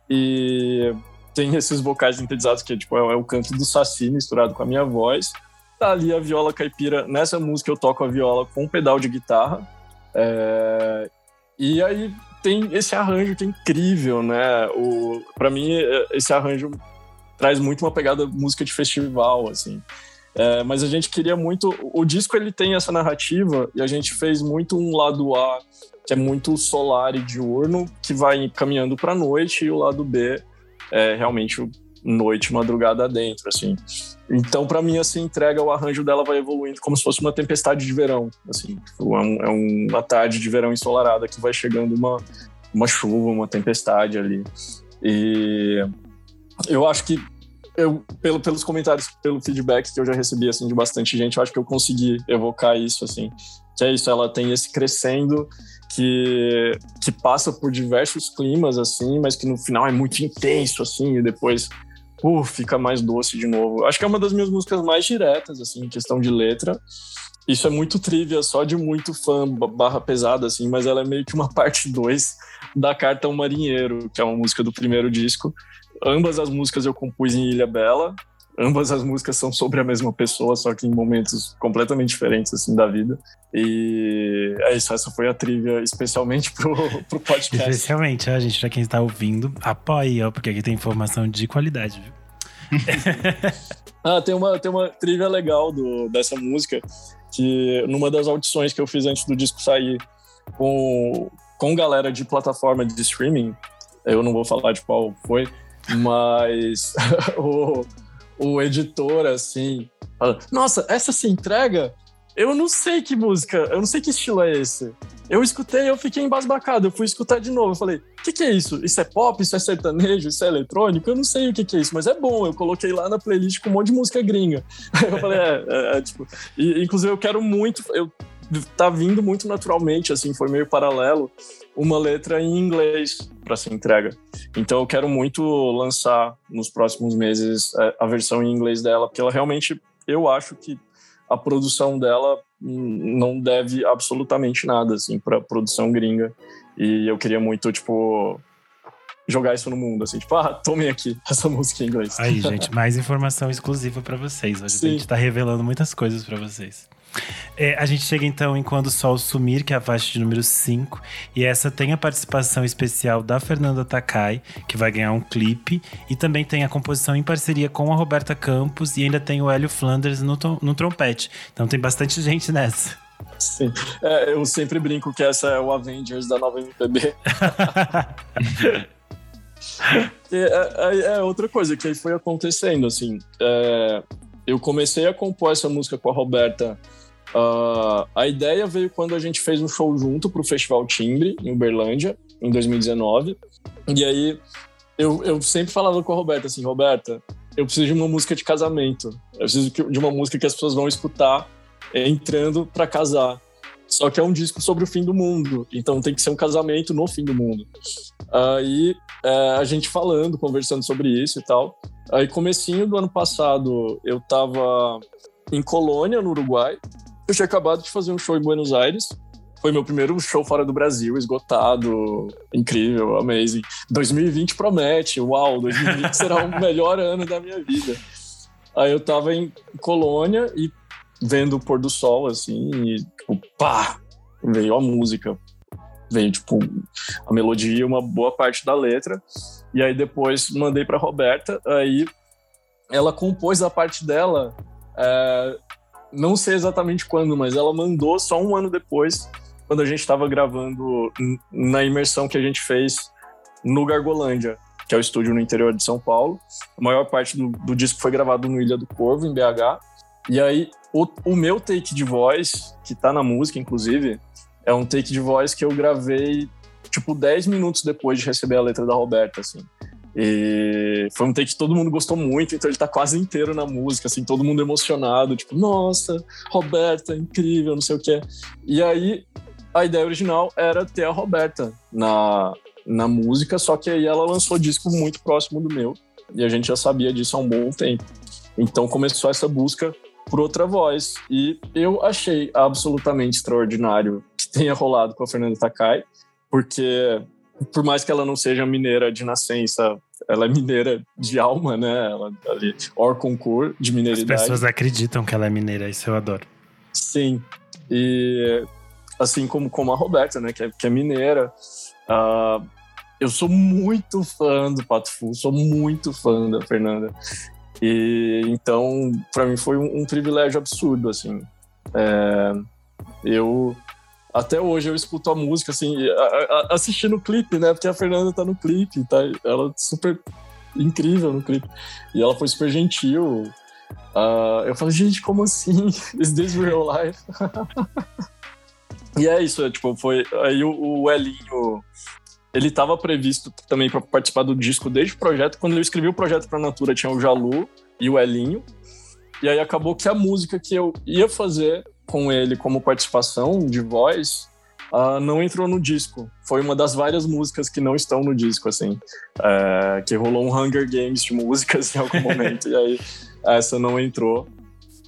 e tem esses vocais sintetizados que tipo, é, é o canto do Saci misturado com a minha voz. Tá ali a viola caipira. Nessa música eu toco a viola com um pedal de guitarra. É, e aí tem esse arranjo que é incrível, né? O, pra mim, é, esse arranjo traz muito uma pegada música de festival, assim. É, mas a gente queria muito. O disco ele tem essa narrativa e a gente fez muito um lado A que é muito solar e diurno, que vai caminhando para noite, e o lado B é realmente noite, madrugada dentro, assim. Então, para mim, essa entrega, o arranjo dela vai evoluindo como se fosse uma tempestade de verão, assim. Tipo, é, um, é uma tarde de verão ensolarada que vai chegando uma, uma chuva, uma tempestade ali. E eu acho que eu, pelo, pelos comentários, pelo feedback que eu já recebi, assim, de bastante gente, eu acho que eu consegui evocar isso, assim. Que é isso, ela tem esse crescendo que, que passa por diversos climas, assim, mas que no final é muito intenso, assim, e depois uh, fica mais doce de novo. Acho que é uma das minhas músicas mais diretas, assim, em questão de letra. Isso é muito trivia, só de muito fã barra pesada, assim, mas ela é meio que uma parte 2 da Carta ao Marinheiro, que é uma música do primeiro disco, Ambas as músicas eu compus em Ilha Bela. Ambas as músicas são sobre a mesma pessoa, só que em momentos completamente diferentes assim da vida. E é isso, essa foi a trivia especialmente pro, pro podcast. Especialmente, a gente, pra quem está ouvindo, apoie, ó, porque aqui tem informação de qualidade, viu? ah, tem uma, tem uma trivia legal do, dessa música, que numa das audições que eu fiz antes do disco sair com, com galera de plataforma de streaming, eu não vou falar de qual foi, mas o, o editor, assim, fala: Nossa, essa se entrega? eu não sei que música, eu não sei que estilo é esse. Eu escutei, eu fiquei embasbacado. Eu fui escutar de novo. Eu falei: o que, que, é isso? Isso é pop? Isso é sertanejo? Isso é eletrônico? Eu não sei o que, que, é isso, mas é bom. Eu coloquei lá na playlist com um monte de música gringa. eu falei: é, é, é tipo. E, inclusive, eu quero muito. Eu, tá vindo muito naturalmente, assim, foi meio paralelo, uma letra em inglês para ser entrega. Então eu quero muito lançar nos próximos meses é, a versão em inglês dela, porque ela realmente, eu acho que a produção dela não deve absolutamente nada assim para produção gringa e eu queria muito tipo jogar isso no mundo assim tipo ah tomem aqui essa música em inglês aí gente mais informação exclusiva para vocês hoje Sim. a gente está revelando muitas coisas para vocês é, a gente chega então em Quando o Sol Sumir, que é a faixa de número 5. E essa tem a participação especial da Fernanda Takai, que vai ganhar um clipe. E também tem a composição em parceria com a Roberta Campos. E ainda tem o Hélio Flanders no, no trompete. Então tem bastante gente nessa. Sim, é, eu sempre brinco que essa é o Avengers da nova MPB. é, é, é, outra coisa que foi acontecendo, assim. Eu comecei a compor essa música com a Roberta Uh, a ideia veio quando a gente fez um show junto para o Festival Timbre, em Uberlândia, em 2019. E aí eu, eu sempre falava com a Roberta assim: Roberta, eu preciso de uma música de casamento. Eu preciso de uma música que as pessoas vão escutar entrando para casar. Só que é um disco sobre o fim do mundo, então tem que ser um casamento no fim do mundo. Aí é, a gente falando, conversando sobre isso e tal. Aí comecinho do ano passado eu tava em Colônia, no Uruguai, eu tinha acabado de fazer um show em Buenos Aires. Foi meu primeiro show fora do Brasil, esgotado, incrível, amazing. 2020 promete, uau, 2020 será o melhor ano da minha vida. Aí eu tava em Colônia e vendo o pôr do sol, assim, e tipo, pá, veio a música. Veio, tipo, a melodia, uma boa parte da letra. E aí depois mandei pra Roberta, aí ela compôs a parte dela é, não sei exatamente quando, mas ela mandou só um ano depois, quando a gente estava gravando na imersão que a gente fez no Gargolândia, que é o estúdio no interior de São Paulo. A maior parte do, do disco foi gravado no Ilha do Corvo, em BH. E aí, o, o meu take de voz, que tá na música, inclusive, é um take de voz que eu gravei, tipo, 10 minutos depois de receber a letra da Roberta, assim. E foi um take que todo mundo gostou muito, então ele tá quase inteiro na música, assim, todo mundo emocionado, tipo, nossa, Roberta, incrível, não sei o que. E aí, a ideia original era ter a Roberta na, na música, só que aí ela lançou disco muito próximo do meu, e a gente já sabia disso há um bom tempo. Então começou essa busca por outra voz, e eu achei absolutamente extraordinário que tenha rolado com a Fernanda Takai, porque por mais que ela não seja mineira de nascença, ela é mineira de alma, né? Ela ali, or concur de mineiridade. As pessoas acreditam que ela é mineira, isso eu adoro. Sim. E assim como, como a Roberta, né? Que é, que é mineira. Uh, eu sou muito fã do Pato Fu, sou muito fã da Fernanda. E então, para mim foi um, um, privilégio absurdo, assim. É, eu até hoje eu escuto a música, assim, a, a, assistindo o clipe, né? Porque a Fernanda tá no clipe, tá? Ela é super incrível no clipe. E ela foi super gentil. Uh, eu falei, gente, como assim? Is this real life? e é isso, é, tipo, foi. Aí o, o Elinho. Ele estava previsto também para participar do disco desde o projeto. Quando eu escrevi o projeto para Natura, tinha o Jalu e o Elinho. E aí acabou que a música que eu ia fazer com ele como participação de voz uh, não entrou no disco. Foi uma das várias músicas que não estão no disco, assim. É, que rolou um Hunger Games de músicas em algum momento, e aí essa não entrou.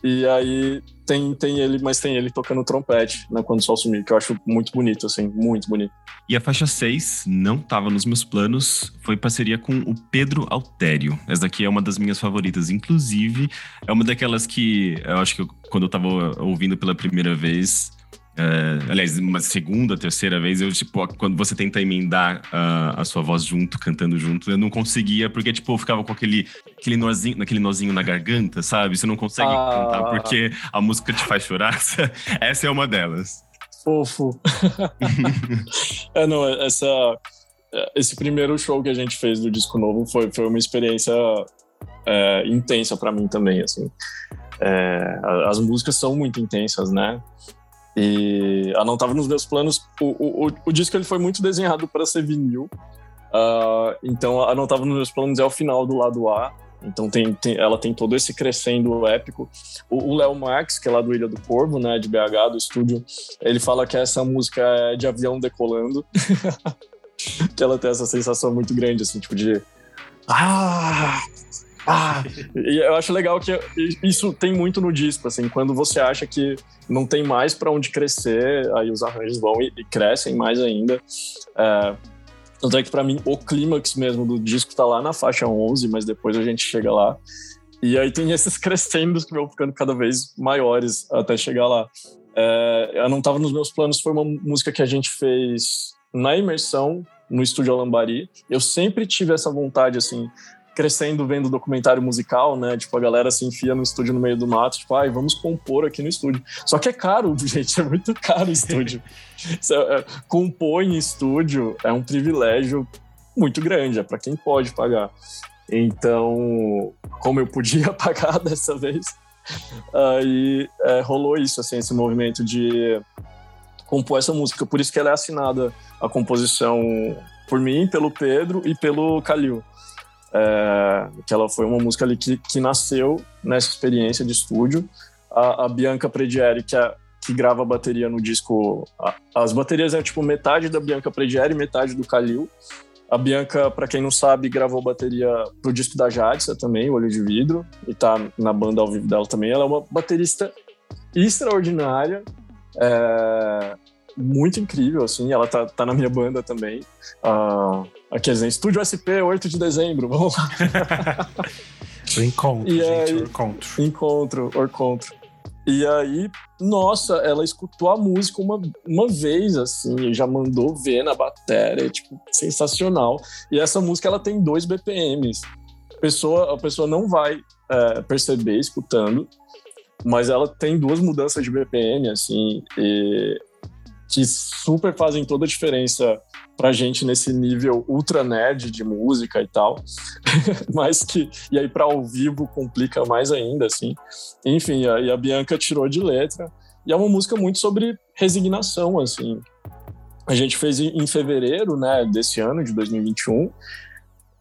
E aí tem, tem ele, mas tem ele tocando trompete né, quando o sol sumir, que eu acho muito bonito, assim, muito bonito. E a faixa 6 não estava nos meus planos, foi parceria com o Pedro Altério. Essa daqui é uma das minhas favoritas, inclusive, é uma daquelas que eu acho que eu, quando eu estava ouvindo pela primeira vez, Uh, aliás, uma segunda, terceira vez, eu, tipo, quando você tenta emendar uh, a sua voz junto, cantando junto, eu não conseguia, porque, tipo, eu ficava com aquele, aquele, nozinho, aquele nozinho na garganta, sabe? Você não consegue ah. cantar porque a música te faz chorar. essa é uma delas. Fofo. é, não, essa, esse primeiro show que a gente fez do disco novo foi, foi uma experiência é, intensa para mim também, assim. É, as músicas são muito intensas, né? E ela não estava nos meus planos. O, o, o, disco ele foi muito desenhado para ser vinil, uh, então ela não estava nos meus planos é o final do lado A. Então tem, tem, ela tem todo esse crescendo épico. O Léo Marx, que é lá do Ilha do Corvo, né, de BH, do estúdio, ele fala que essa música é de avião decolando. que ela tem essa sensação muito grande, assim, tipo de. Ah! Ah! Eu acho legal que isso tem muito no disco, assim, quando você acha que não tem mais para onde crescer, aí os arranjos vão e, e crescem mais ainda. É, tanto é que para mim o clímax mesmo do disco tá lá na faixa 11, mas depois a gente chega lá. E aí tem esses crescendos que vão ficando cada vez maiores até chegar lá. É, eu não tava nos meus planos, foi uma música que a gente fez na imersão no estúdio Alambari. Eu sempre tive essa vontade, assim, crescendo vendo documentário musical, né? Tipo, a galera se enfia no estúdio no meio do mato, tipo, ai, vamos compor aqui no estúdio. Só que é caro, gente, é muito caro o estúdio. é, compor em estúdio é um privilégio muito grande, é para quem pode pagar. Então, como eu podia pagar dessa vez, aí é, rolou isso, assim, esse movimento de compor essa música. Por isso que ela é assinada a composição por mim, pelo Pedro e pelo Calil. É, que ela foi uma música ali que, que nasceu nessa experiência de estúdio. A, a Bianca Predieri, que, é, que grava a bateria no disco. A, as baterias é tipo metade da Bianca Predieri, metade do Kalil. A Bianca, para quem não sabe, gravou bateria pro disco da Jadsa também, Olho de Vidro, e tá na banda ao vivo dela também. Ela é uma baterista extraordinária. É, muito incrível, assim. Ela tá, tá na minha banda também. Uh, aqui, assim, Estúdio SP, 8 de dezembro, vamos lá. encontro, e gente, aí, encontro. Encontro, encontro. E aí, nossa, ela escutou a música uma, uma vez, assim, já mandou ver na bateria, tipo, sensacional. E essa música, ela tem dois BPMs. A pessoa, a pessoa não vai é, perceber escutando, mas ela tem duas mudanças de BPM, assim, e que super fazem toda a diferença pra gente nesse nível ultra nerd de música e tal, mas que e aí para ao vivo complica mais ainda assim. Enfim, aí a Bianca tirou de letra e é uma música muito sobre resignação assim. A gente fez em fevereiro, né, desse ano de 2021.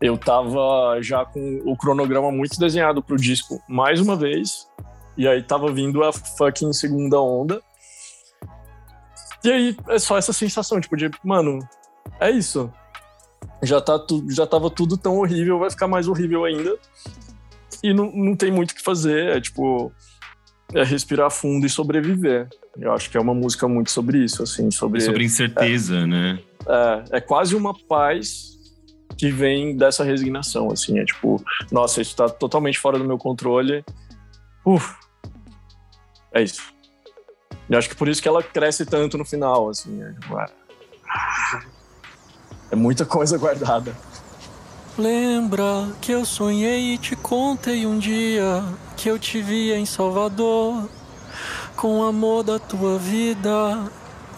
Eu tava já com o cronograma muito desenhado pro disco mais uma vez. E aí tava vindo a fucking segunda onda e aí é só essa sensação, tipo, de, mano, é isso. Já, tá tu, já tava tudo tão horrível, vai ficar mais horrível ainda. E não, não tem muito o que fazer, é tipo, é respirar fundo e sobreviver. Eu acho que é uma música muito sobre isso, assim, sobre... Sobre incerteza, é, né? É, é quase uma paz que vem dessa resignação, assim, é tipo, nossa, isso tá totalmente fora do meu controle. Uf, é isso. E acho que por isso que ela cresce tanto no final, assim. É, é, é muita coisa guardada. Lembra que eu sonhei e te contei um dia que eu te via em Salvador com o amor da tua vida.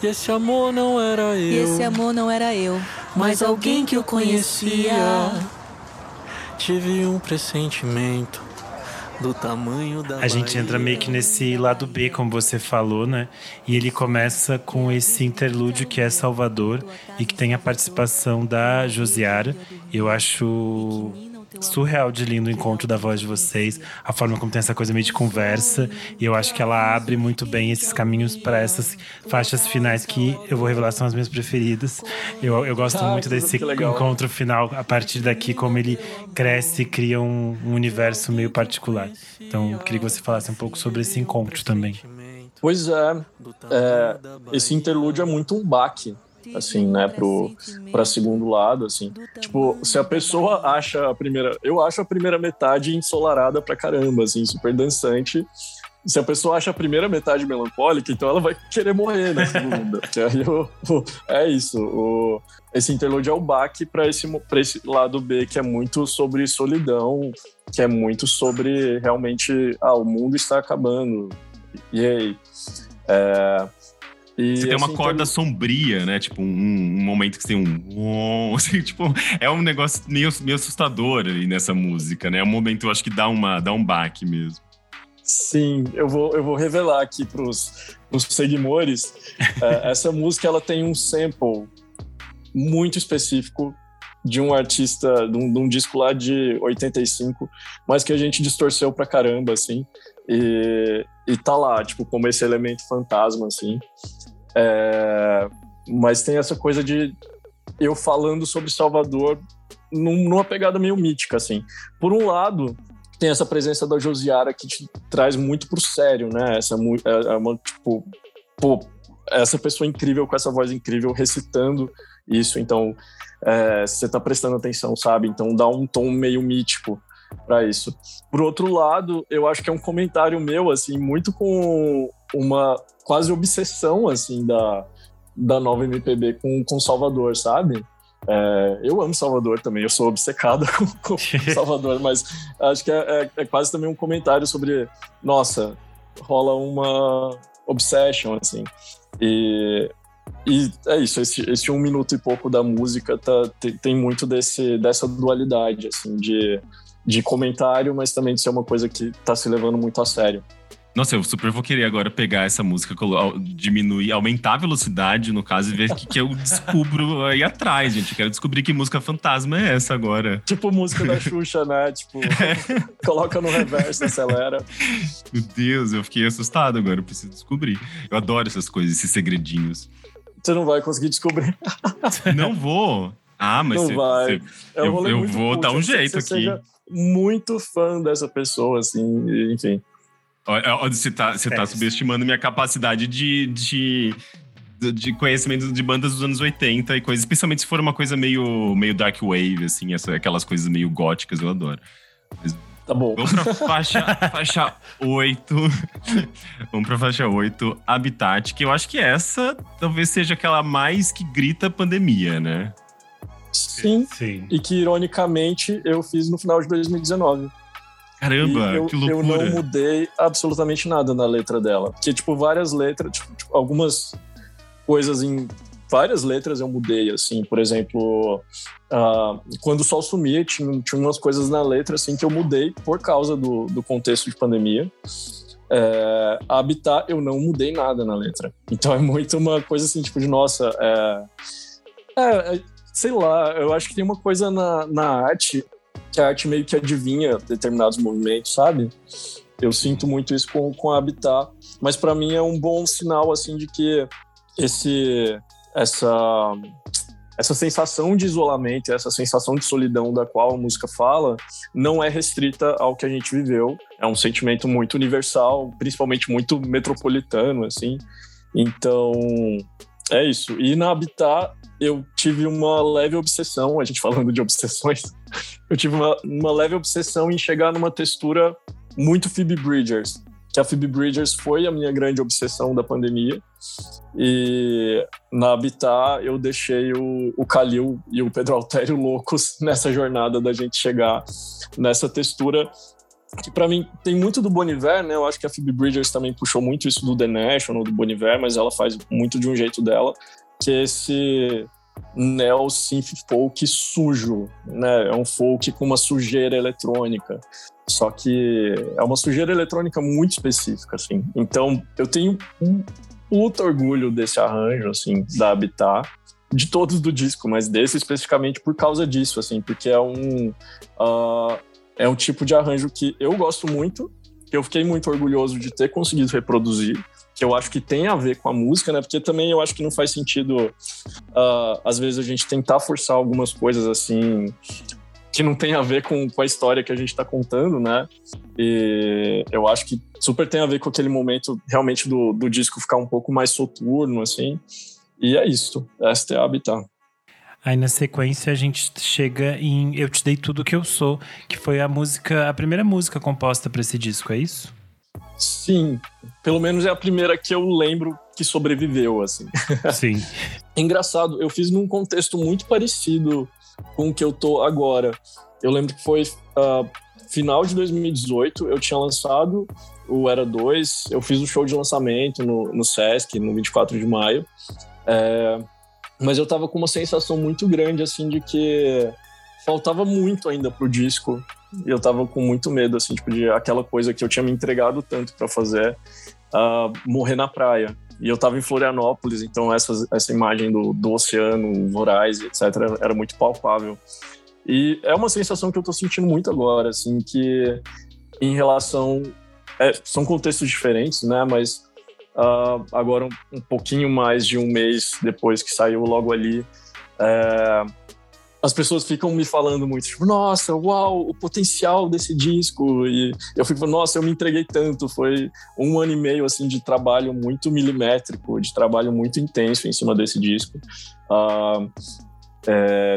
E esse amor não era eu. E esse amor não era eu, mas, mas alguém que eu conhecia. Tive um pressentimento do tamanho da A gente entra meio que nesse lado B, como você falou, né? E ele começa com esse interlúdio que é Salvador e que tem a participação da Josiara. Eu acho surreal de lindo o encontro da voz de vocês, a forma como tem essa coisa meio de conversa, e eu acho que ela abre muito bem esses caminhos para essas faixas finais que eu vou revelar são as minhas preferidas. Eu, eu gosto ah, muito desse encontro final, a partir daqui, como ele cresce e cria um, um universo meio particular. Então, queria que você falasse um pouco sobre esse encontro também. Pois é, é esse interlúdio é muito um baque assim, né, pro para segundo lado, assim. Tipo, se a pessoa acha a primeira, eu acho a primeira metade ensolarada pra caramba, assim, super dançante. Se a pessoa acha a primeira metade melancólica, então ela vai querer morrer na segunda. eu, é isso. O, esse interlúdio é o baque para esse, pra esse lado B, que é muito sobre solidão, que é muito sobre realmente, ah, o mundo está acabando. E aí? É, E, você tem uma assim, corda tem... sombria, né? Tipo, um, um, momento que você tem um. Assim, tipo, é um negócio meio, meio assustador ali nessa música, né? É um momento, eu acho que dá, uma, dá um baque mesmo. Sim, eu vou, eu vou revelar aqui para os seguidores. é, essa música ela tem um sample muito específico de um artista, de um, de um, disco lá de 85, mas que a gente distorceu pra caramba, assim. E, e tá lá, tipo, como esse elemento fantasma, assim. É, mas tem essa coisa de eu falando sobre Salvador num, numa pegada meio mítica, assim. Por um lado, tem essa presença da Josiara que te traz muito pro sério, né? Essa é, é uma, tipo, pô, essa pessoa incrível com essa voz incrível recitando isso, então é, você tá prestando atenção, sabe? Então dá um tom meio mítico para isso. Por outro lado, eu acho que é um comentário meu, assim, muito com uma quase obsessão, assim, da, da nova MPB com, com Salvador, sabe? É, eu amo Salvador também, eu sou obcecado com, com Salvador, mas acho que é, é, é, quase também um comentário sobre, nossa, rola uma obsession, assim. E, e é isso, esse, esse um minuto e pouco da música tá, tem, tem muito desse, dessa dualidade, assim, de de comentário, mas também de ser uma coisa que tá se levando muito a sério. Nossa, eu super vou querer agora pegar essa música, diminuir, aumentar a velocidade, no caso, e ver o que, que eu descubro aí atrás, gente. Eu quero descobrir que música fantasma é essa agora. Tipo música da Xuxa, né? Tipo, é. coloca no reverso, acelera. Meu Deus, eu fiquei assustado agora, eu preciso descobrir. Eu adoro essas coisas, esses segredinhos. Você não vai conseguir descobrir. Não vou. Ah, mas não cê, vai. Cê, é um eu, eu vou dar um jeito aqui. Seja muito fã dessa pessoa, assim, enfim. Você tá, você tá subestimando minha capacidade de, de, de conhecimento de bandas dos anos 80 e coisas, especialmente se for uma coisa meio, meio dark wave, assim, essa, aquelas coisas meio góticas, eu adoro. Mas, tá bom. Vamos pra faixa, faixa 8. vamos pra faixa 8, Habitat, que eu acho que essa talvez seja aquela mais que grita pandemia, né? Sim. Sim. E que, ironicamente, eu fiz no final de 2019. Caramba, eu, que loucura. Eu não mudei absolutamente nada na letra dela. Porque, tipo, várias letras, tipo, tipo, algumas coisas em várias letras eu mudei, assim, por exemplo, uh, quando o sol sumia, tinha, tinha umas coisas na letra, assim, que eu mudei por causa do, do contexto de pandemia. É, habitar, eu não mudei nada na letra. Então é muito uma coisa assim, tipo, de nossa, é, é, é sei lá, eu acho que tem uma coisa na, na arte que a arte meio que adivinha determinados movimentos, sabe? Eu sinto muito isso com, com a Habitat, mas para mim é um bom sinal assim de que esse essa essa sensação de isolamento, essa sensação de solidão da qual a música fala, não é restrita ao que a gente viveu. É um sentimento muito universal, principalmente muito metropolitano, assim. Então, é isso. E na Habitat, eu tive uma leve obsessão, a gente falando de obsessões, eu tive uma, uma leve obsessão em chegar numa textura muito Phoebe Bridgers, que a Phoebe Bridgers foi a minha grande obsessão da pandemia. E na Habitat eu deixei o, o Calil e o Pedro Altério loucos nessa jornada da gente chegar nessa textura que para mim tem muito do Boniver, né? Eu acho que a Phoebe Bridgers também puxou muito isso do The National, do Boniver, mas ela faz muito de um jeito dela que esse neo synth folk sujo, né? É um folk com uma sujeira eletrônica. Só que é uma sujeira eletrônica muito específica, assim. Então, eu tenho um puta orgulho desse arranjo, assim, da Habitat. De todos do disco, mas desse especificamente por causa disso, assim, porque é um, uh, é um tipo de arranjo que eu gosto muito, que eu fiquei muito orgulhoso de ter conseguido reproduzir que eu acho que tem a ver com a música, né? Porque também eu acho que não faz sentido, uh, às vezes, a gente tentar forçar algumas coisas assim que não tem a ver com, com a história que a gente está contando, né? E eu acho que super tem a ver com aquele momento realmente do, do disco ficar um pouco mais soturno, assim. E é isso. Esta é a Habitat. Aí na sequência a gente chega em Eu Te Dei Tudo Que Eu Sou, que foi a música, a primeira música composta para esse disco, é isso? Sim, pelo menos é a primeira que eu lembro que sobreviveu, assim. Sim. Engraçado, eu fiz num contexto muito parecido com o que eu tô agora. Eu lembro que foi uh, final de 2018, eu tinha lançado o Era 2, eu fiz o show de lançamento no, no Sesc, no 24 de maio. É, mas eu tava com uma sensação muito grande, assim, de que faltava muito ainda pro disco. E eu tava com muito medo, assim, tipo, de aquela coisa que eu tinha me entregado tanto para fazer, uh, morrer na praia. E eu tava em Florianópolis, então essa, essa imagem do, do oceano, voraz, etc., era muito palpável. E é uma sensação que eu tô sentindo muito agora, assim, que em relação. É, são contextos diferentes, né? Mas uh, agora, um, um, pouquinho mais de um mês depois que saiu logo ali, é, as pessoas ficam me falando muito, tipo, nossa, uau, o potencial desse disco. E eu fico nossa, eu me entreguei tanto. Foi um ano e meio, assim, de trabalho muito milimétrico, de trabalho muito intenso em cima desse disco. Uh,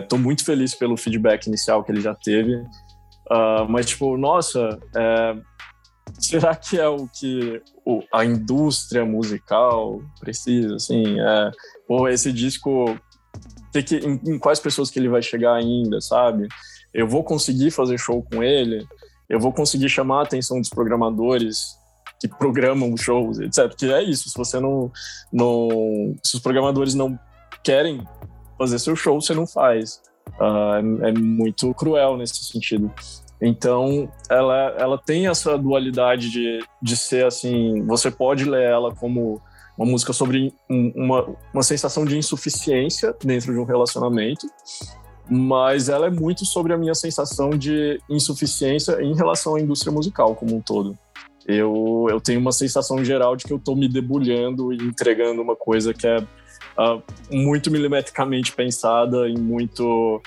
Estou é, muito feliz pelo feedback inicial que ele já teve. Uh, mas, tipo, nossa, é, será que é o que a indústria musical precisa? Assim, é, ou esse disco que, em, em, quais pessoas que ele vai chegar ainda, sabe? Eu vou conseguir fazer show com ele, eu vou conseguir chamar a atenção dos programadores que programam shows, etc. Porque é isso, se você não, não se os programadores não querem fazer seu show, você não faz. Uh, é, é, muito cruel nesse sentido. Então, ela, ela tem essa dualidade de, de ser assim, você pode ler ela como uma música sobre uma, uma sensação de insuficiência dentro de um relacionamento, mas ela é muito sobre a minha sensação de insuficiência em relação à indústria musical como um todo. Eu, eu tenho uma sensação geral de que eu estou me debulhando e entregando uma coisa que é uh, muito milimetricamente pensada e muito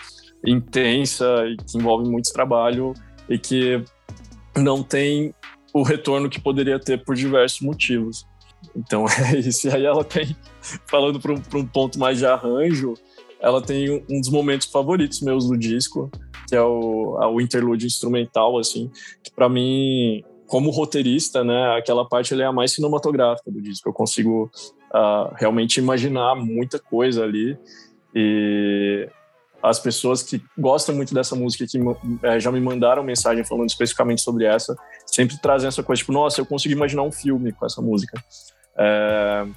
intensa e que envolve muito trabalho e que não tem o retorno que poderia ter por diversos motivos. Então é isso. E aí ela tem, falando para um, um, ponto mais de arranjo, ela tem um dos momentos favoritos meus do disco, que é o, o interlude instrumental, assim, que para mim, como roteirista, né, aquela parte é a mais cinematográfica do disco. Eu consigo uh, realmente imaginar muita coisa ali. E as pessoas que gostam muito dessa música, que é, já me mandaram mensagem falando especificamente sobre essa, sempre trazem essa coisa, tipo, nossa, eu consigo imaginar um filme com essa música. É,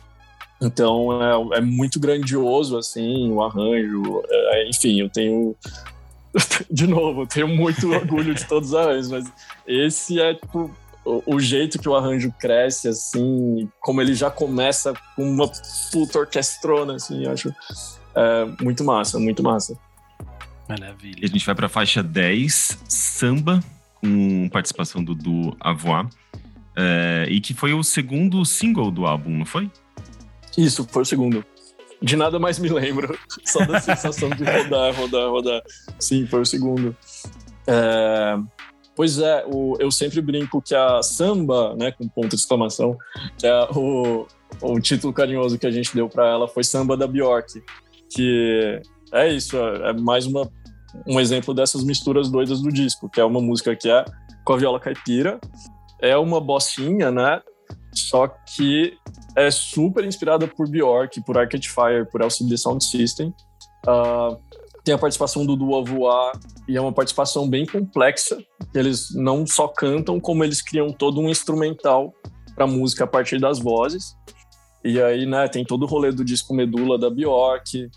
então é, é, muito grandioso, assim, o arranjo. É, enfim, eu tenho. De novo, eu tenho muito orgulho de todos os arranjos, mas esse é tipo, o, o, jeito que o arranjo cresce, assim, como ele já começa com uma puta orquestrona, assim, eu acho é, muito massa, muito massa. Maravilha. E a gente vai para a faixa 10, Samba, com participação do Du Avois. É, e que foi o segundo single do álbum, não foi? Isso, foi o segundo. De nada mais me lembro. Só da sensação de rodar, rodar, rodar. Sim, foi o segundo. É, pois é, o, eu sempre brinco que a samba, né, com ponto de exclamação, que é o, o título carinhoso que a gente deu para ela foi Samba da Bjork. Que é isso, é, é mais uma, um exemplo dessas misturas doidas do disco, que é uma música que é com a viola caipira, é uma bossinha, né? Só que é super inspirada por Bjork, por Arcade Fire, por LCD Sound System. Uh, tem a participação do Dua Voar e é uma participação bem complexa. Eles não só cantam, como eles criam todo um instrumental para música a partir das vozes. E aí, né, tem todo o rolê do disco Medula da Bjork.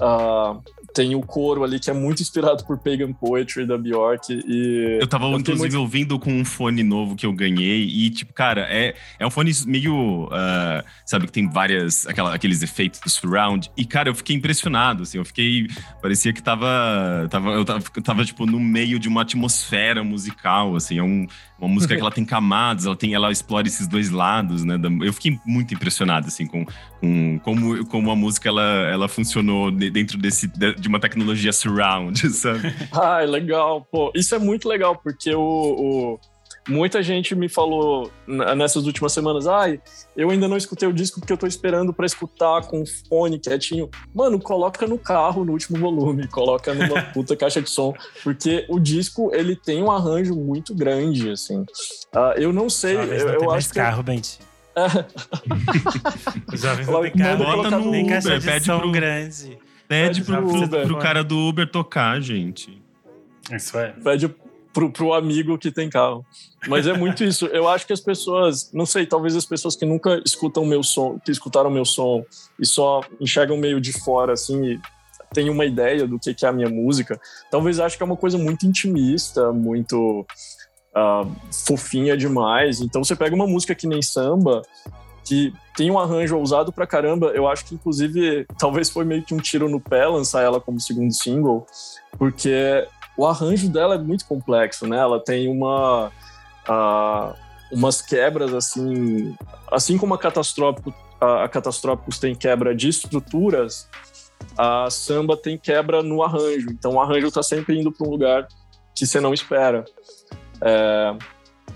Uh, tem o coro ali que é muito inspirado por Pagan Poetry da Bjork. E eu tava, eu inclusive, muito... ouvindo com um fone novo que eu ganhei. E, tipo, cara, é, é um fone meio. Uh, sabe, que tem várias. Aquela, aqueles efeitos do surround. E, cara, eu fiquei impressionado, assim. Eu fiquei. Parecia que tava. tava eu tava, tava, tipo, no meio de uma atmosfera musical, assim. É um, uma música que ela tem camadas, ela, tem, ela explora esses dois lados, né? Eu fiquei muito impressionado, assim, com, com como, como a música ela, ela funcionou dentro desse, de uma tecnologia surround, sabe? ah, legal. Pô, isso é muito legal, porque o, o Muita gente me falou nessas últimas semanas, ai, eu ainda não escutei o disco porque eu tô esperando para escutar com fone quietinho. Mano, coloca no carro no último volume, coloca numa puta caixa de som, porque o disco ele tem um arranjo muito grande, assim. Uh, eu não sei, eu, eu, eu acho que carro, Benti. Os jovens não tem carro, bota no nem Uber, pede pro, grande. Pede pro, pro, pro cara do Uber tocar, gente. Isso é. Pede pro, pro amigo que tem carro. Mas é muito isso. Eu acho que as pessoas, não sei, talvez as pessoas que nunca escutam meu som, que escutaram meu som e só enxergam meio de fora, assim, e têm uma ideia do que, que é a minha música, talvez achem que é uma coisa muito intimista, muito uh, fofinha demais. Então você pega uma música que nem samba, que tem um arranjo ousado pra caramba. Eu acho que, inclusive, talvez foi meio que um tiro no pé lançar ela como segundo single, porque o arranjo dela é muito complexo, né? Ela tem uma uh, umas quebras assim, assim como a Catastrófico, a, Catastróficos tem quebra de estruturas, a samba tem quebra no arranjo. Então o arranjo está sempre indo para um lugar que você não espera. É,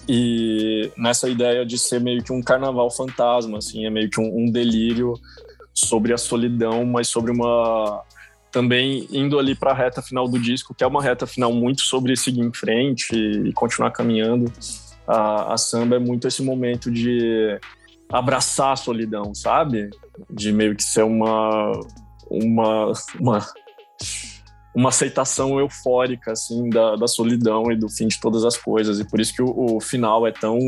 e nessa ideia de ser meio que um carnaval fantasma, assim, é meio que um, um delírio sobre a solidão, mas sobre uma também indo ali para a reta final do disco, que é uma reta final muito sobre seguir em frente e continuar caminhando. A, a samba é muito esse momento de abraçar a solidão, sabe? De meio que ser uma uma uma, uma aceitação eufórica assim da, da solidão e do fim de todas as coisas e por isso que o, o final é tão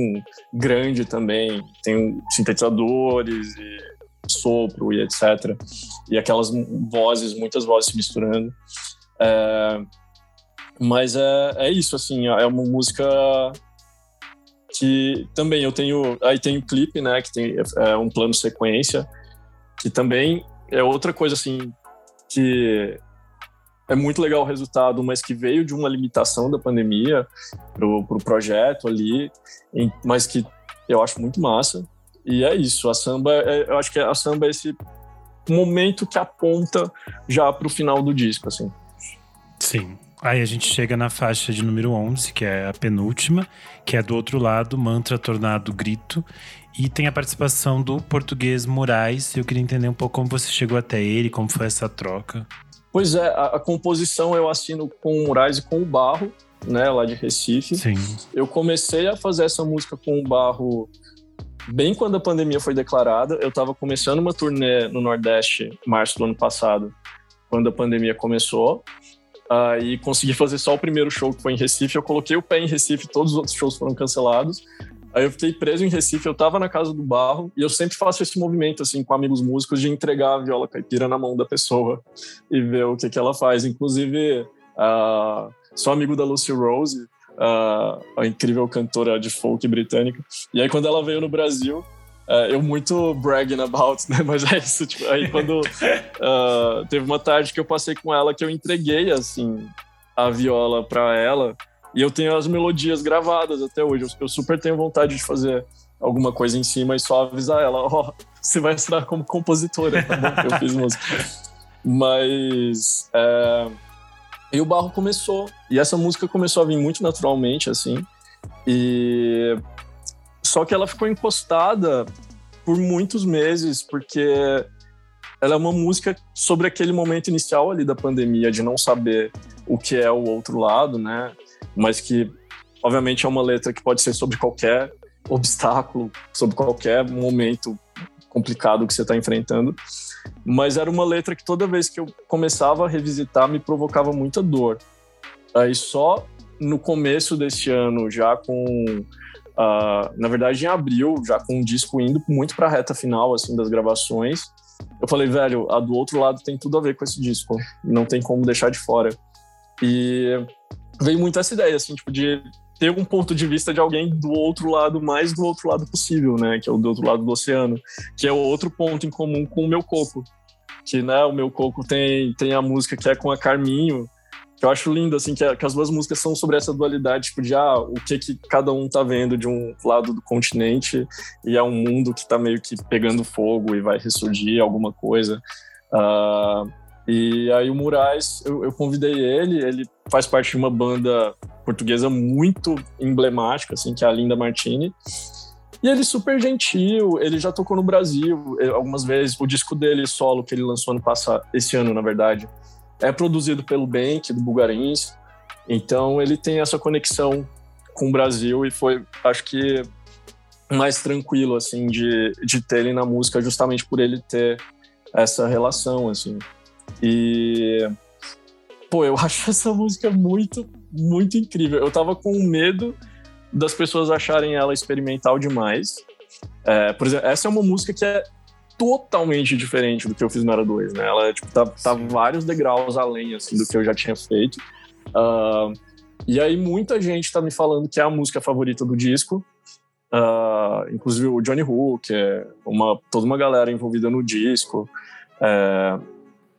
grande também tem sintetizadores e sopro e etc. E aquelas vozes, muitas vozes se misturando. É, mas é, é isso, assim, é uma música que também eu tenho. Aí tem o clipe, né, que tem é, um plano sequência, que também é outra coisa, assim, que é muito legal o resultado, mas que veio de uma limitação da pandemia pro, pro projeto ali, mas que eu acho muito massa. E é isso, a samba, é, eu acho que a samba é esse momento que aponta já para o final do disco, assim. Sim. Aí a gente chega na faixa de número 11, que é a penúltima, que é do outro lado, Mantra Tornado Grito. E tem a participação do português Moraes. Eu queria entender um pouco como você chegou até ele, como foi essa troca. Pois é, a, a composição eu assino com o Moraes e com o Barro, né, lá de Recife. Sim. Eu comecei a fazer essa música com o Barro bem quando a pandemia foi declarada. Eu estava começando uma turnê no Nordeste, março do ano passado, quando a pandemia começou. Aí uh, consegui fazer só o primeiro show que foi em Recife. Eu coloquei o pé em Recife, todos os outros shows foram cancelados. Aí eu fiquei preso em Recife, eu tava na casa do barro e eu sempre faço esse movimento assim com amigos músicos de entregar a viola caipira na mão da pessoa e ver o que que ela faz. Inclusive, uh, sou amigo da Lucy Rose, a, a incrível cantora de folk britânica. E aí, quando ela veio no Brasil, Uh, eu muito bragging about, né? Mas é isso, tipo, aí quando uh, teve uma tarde que eu passei com ela que eu entreguei, assim, a viola para ela e eu tenho as melodias gravadas até hoje. Eu, eu, super tenho vontade de fazer alguma coisa em cima e só avisar ela, ó, oh, você vai estudar como compositora, tá bom? Eu fiz música. Mas... É e o barro começou. E essa música começou a vir muito naturalmente, assim. E. Só que ela ficou encostada por muitos meses, porque ela é uma música sobre aquele momento inicial ali da pandemia, de não saber o que é o outro lado, né? Mas que, obviamente, é uma letra que pode ser sobre qualquer obstáculo, sobre qualquer momento complicado que você está enfrentando. Mas era uma letra que toda vez que eu começava a revisitar me provocava muita dor. Aí só no começo desse ano, já com. Uh, na verdade, em abril, já com o disco indo muito para a reta final assim das gravações, eu falei, velho, a do outro lado tem tudo a ver com esse disco, não tem como deixar de fora. E veio muito essa ideia, assim, tipo, de ter um ponto de vista de alguém do outro lado, mais do outro lado possível, né? Que é o do outro lado do oceano, que é o outro ponto em comum com o meu coco. Que, né, o meu coco tem, tem a música que é com a Carminho, que eu acho lindo, assim, que, é, que, as duas músicas são sobre essa dualidade, tipo, de ah, o que que cada um tá vendo de um lado do continente e é um mundo que tá meio que pegando fogo e vai ressurgir alguma coisa. Uh, e aí o Moraes, eu, eu, convidei ele, ele faz parte de uma banda portuguesa muito emblemática, assim, que é a Linda Martini. E ele super gentil, ele já tocou no Brasil eh, algumas vezes. O disco dele solo que ele lançou ano passado, esse ano, na verdade, é produzido pelo Bank do Bulgarins. Então ele tem essa conexão com o Brasil e foi, acho que mais tranquilo assim de, de ter ele na música justamente por ele ter essa relação assim. E pô, eu acho essa música muito muito incrível. Eu tava com medo das pessoas acharem ela experimental demais. É, por exemplo, essa é uma música que é totalmente diferente do que eu fiz no Era 2, né? Ela tipo, tá, tá vários degraus além assim, do que eu já tinha feito. Uh, e aí muita gente tá me falando que é a música favorita do disco. Uh, inclusive o Johnny Hook, é uma, toda uma galera envolvida no disco. É,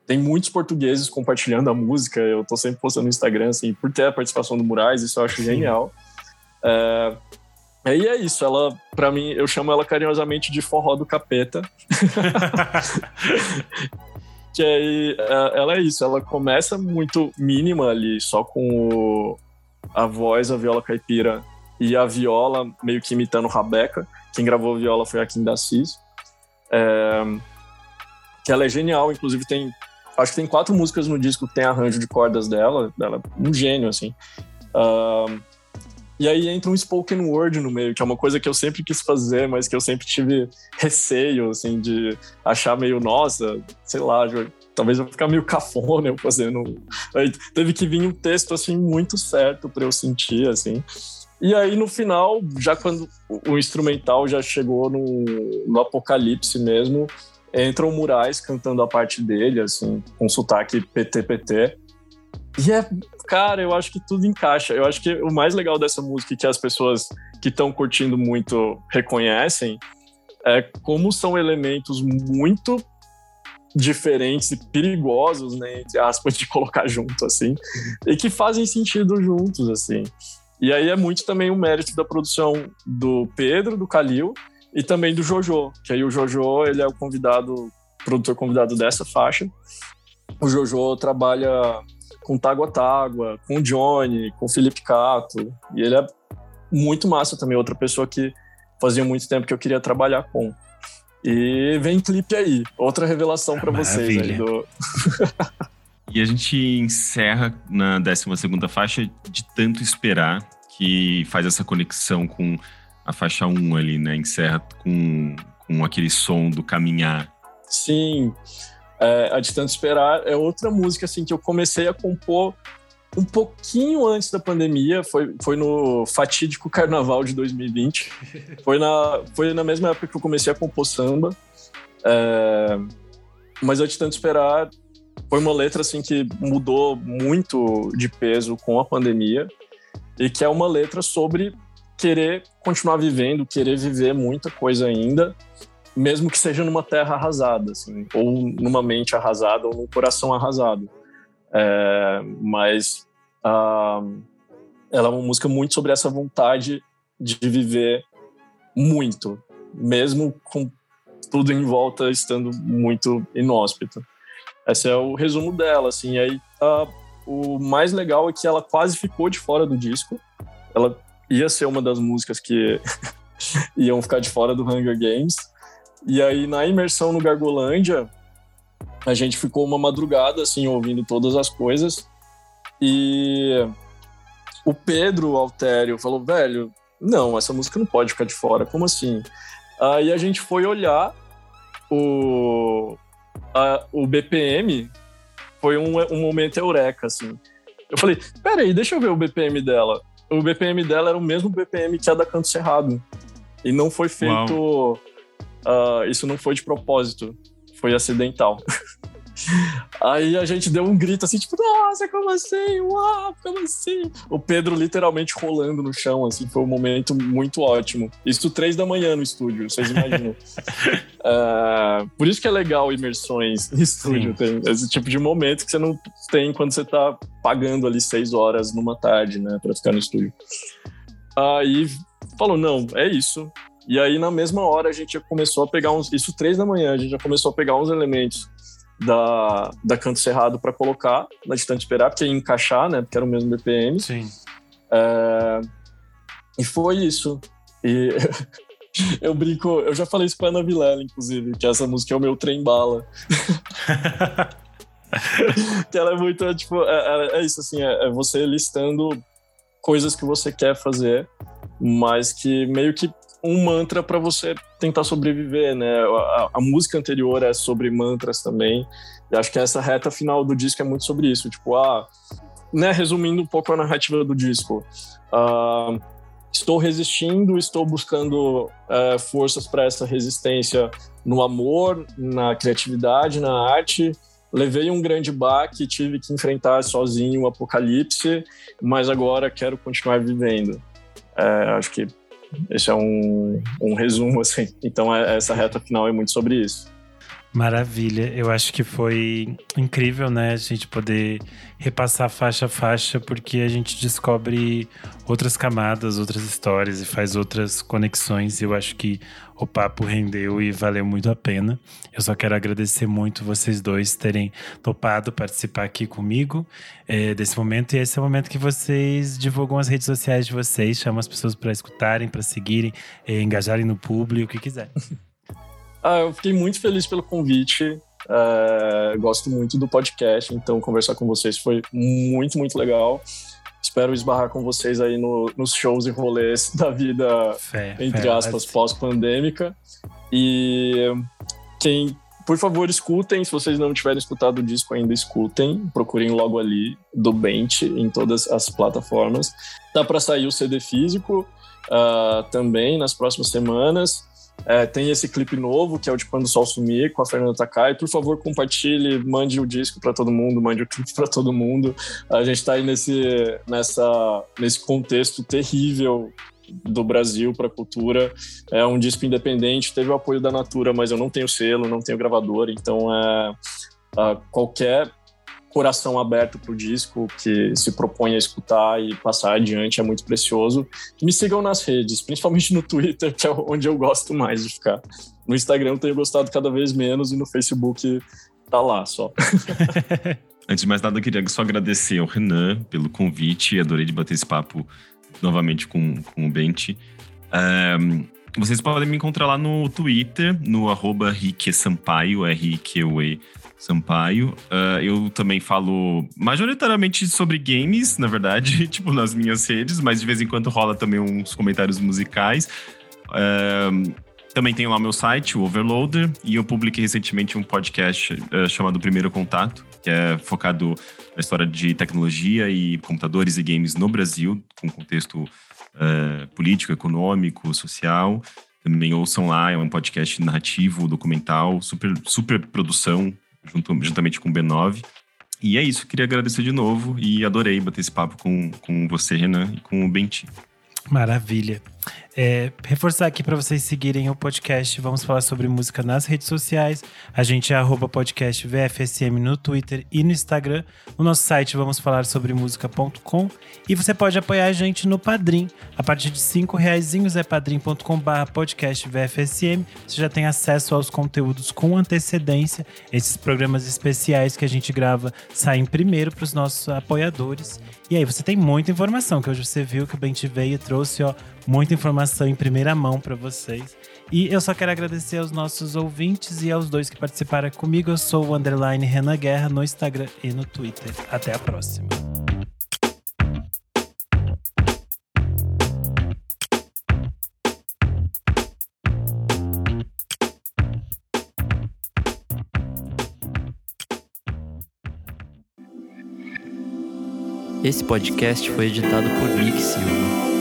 tem muitos portugueses compartilhando a música. Eu tô sempre postando no Instagram, assim, por ter a participação do Murais, isso eu acho genial. É, e é isso, ela, para mim, eu chamo ela carinhosamente de forró do capeta. que aí, é, ela é isso, ela começa muito mínima ali, só com o, a voz, a viola caipira e a viola meio que imitando Rabeca. Quem gravou a viola foi a Kim Dassis. É, que ela é genial, inclusive tem acho que tem quatro músicas no disco que tem arranjo de cordas dela, dela um gênio assim. Uh, e aí entra um spoken word no meio, que é uma coisa que eu sempre quis fazer, mas que eu sempre tive receio, assim, de achar meio, nossa, sei lá, talvez eu ficar meio cafona eu fazendo. Aí teve que vir um texto, assim, muito certo para eu sentir, assim. E aí, no final, já quando o instrumental já chegou no, no apocalipse mesmo, entra o Murais cantando a parte dele, assim, com sotaque PT-PT. E é, cara, eu acho que tudo encaixa. Eu acho que o mais legal dessa música que as pessoas que estão curtindo muito reconhecem é como são elementos muito diferentes e perigosos, né, entre aspas, de colocar junto, assim, e que fazem sentido juntos, assim. E aí é muito também o mérito da produção do Pedro, do Calil, e também do Jojo, que aí o Jojo, ele é o convidado, produtor convidado dessa faixa. O Jojo trabalha com Tágua Tágua, com o Johnny, com o Felipe Cato, e ele é muito massa também, outra pessoa que fazia muito tempo que eu queria trabalhar com. E vem clipe aí, outra revelação para vocês aí do... E a gente encerra na 12 segunda faixa de tanto esperar que faz essa conexão com a faixa 1 ali, né? Encerra com, com aquele som do caminhar. Sim é, A de Tanto Esperar é outra música assim que eu comecei a compor um pouquinho antes da pandemia, foi, foi no fatídico carnaval de 2020. Foi na, foi na mesma época que eu comecei a compor samba. É, mas A de Tanto Esperar foi uma letra assim que mudou muito de peso com a pandemia e que é uma letra sobre querer continuar vivendo, querer viver muita coisa ainda mesmo que seja numa terra arrasada, assim, ou numa mente arrasada, ou num coração arrasado. É, mas uh, ela é uma música muito sobre essa vontade de viver muito, mesmo com tudo em volta estando muito inóspito. Esse é o resumo dela, assim. Aí, uh, o mais legal é que ela quase ficou de fora do disco. Ela ia ser uma das músicas que iam ficar de fora do Hunger Games. E aí, na imersão no Gargolândia, a gente ficou uma madrugada, assim, ouvindo todas as coisas. E o Pedro Altério falou, velho, não, essa música não pode ficar de fora, como assim? Aí a gente foi olhar o, a, o BPM, foi um, um momento eureka, assim. Eu falei, peraí, deixa eu ver o BPM dela. O BPM dela era o mesmo BPM que a da Canto Cerrado. E não foi feito... Uh, isso não foi de propósito, foi acidental. Aí a gente deu um grito assim, tipo, nossa, como assim? Uau, como assim? O Pedro literalmente rolando no chão, assim, foi um momento muito ótimo. Isso três da manhã no estúdio, vocês imaginam. uh, por isso que é legal imersões em estúdio, Sim. tem esse tipo de momento que você não tem quando você tá pagando ali seis horas numa tarde, né, pra ficar no estúdio. Aí falou, não, é isso, e aí, na mesma hora, a gente já começou a pegar uns. Isso três da manhã, a gente já começou a pegar uns elementos da, da Canto Cerrado para colocar na Distante Esperar, porque ia encaixar, né? Porque era o mesmo BPM. Sim. É, e foi isso. E eu brinco, eu já falei isso com a Ana Vilela, inclusive, que essa música é o meu trem bala. que ela é muito, tipo, é, é, é isso, assim, é, é você listando coisas que você quer fazer, mas que meio que um mantra para você tentar sobreviver, né? A, a, música anterior é sobre mantras também. E acho que essa reta final do disco é muito sobre isso. Tipo, ah, né, resumindo um pouco a narrativa do disco, uh, estou resistindo, estou buscando uh, forças para essa resistência no amor, na criatividade, na arte. Levei um grande baque, tive que enfrentar sozinho o apocalipse, mas agora quero continuar vivendo. É, acho que esse é um, um resumo, assim. Então, é, essa reta final é muito sobre isso. Maravilha, eu acho que foi incrível, né, a gente poder repassar faixa a faixa, porque a gente descobre outras camadas, outras histórias e faz outras conexões. Eu acho que o papo rendeu e valeu muito a pena. Eu só quero agradecer muito vocês dois terem topado participar aqui comigo é, desse momento. E esse é o momento que vocês divulgam as redes sociais de vocês, chamam as pessoas para escutarem, para seguirem, é, engajarem no público, o que quiser. Ah, eu fiquei muito feliz pelo convite. É, gosto muito do podcast, então conversar com vocês foi muito, muito legal. Espero esbarrar com vocês aí no, nos shows e rolês da vida, fé, entre fé, aspas, pós-pandêmica. E quem, por favor, escutem. Se vocês não tiverem escutado o disco ainda, escutem. Procurem logo ali do Bent em todas as plataformas. Dá para sair o CD físico uh, também nas próximas semanas. É, tem esse clipe novo, que é o de Quando o Sol Sumir, com a Fernanda Takai. Por favor, compartilhe, mande o disco para todo mundo, mande o clipe para todo mundo. A gente está aí nesse, nessa, nesse contexto terrível do Brasil para a cultura. É um disco independente, teve o apoio da Natura, mas eu não tenho selo, não tenho gravador, então é, qualquer coração aberto para o disco, que se propõe a escutar e passar adiante é muito precioso. Me sigam nas redes, principalmente no Twitter, que é onde eu gosto mais de ficar. No Instagram eu tenho gostado cada vez menos e no Facebook tá lá só. Antes de mais nada, eu queria só agradecer ao Renan pelo convite. Adorei de bater esse papo novamente com, com o Bente. Um, vocês podem me encontrar lá no Twitter, no arroba Sampaio, R-I-Q-E Sampaio. Uh, eu também falo majoritariamente sobre games, na verdade, tipo nas minhas redes, mas de vez em quando rola também uns comentários musicais. Uh, também tenho lá meu site, o Overloader, e eu publiquei recentemente um podcast uh, chamado Primeiro Contato, que é focado na história de tecnologia e computadores e games no Brasil, com contexto político, econômico, social. Também ouçam lá, é um podcast narrativo, documental, super, super produção, junto, juntamente com o B9. E é isso, queria agradecer de novo e adorei bater esse papo com, com você, Renan, e com o Benti. Maravilha. É, reforçar aqui para vocês seguirem o podcast. Vamos falar sobre música nas redes sociais. A gente é podcast VFSM no Twitter e no Instagram. No nosso site vamos falar sobre música.com. E você pode apoiar a gente no Padrim. A partir de cinco reais é padrim.com barra podcast VFSM. Você já tem acesso aos conteúdos com antecedência. Esses programas especiais que a gente grava saem primeiro para os nossos apoiadores. E aí você tem muita informação, que hoje você viu que o Bente veio e trouxe ó, muita informação em primeira mão para vocês. E eu só quero agradecer aos nossos ouvintes e aos dois que participaram comigo. Eu sou o underline Renan Guerra no Instagram e no Twitter. Até a próxima. Esse podcast foi editado por Nick Silva.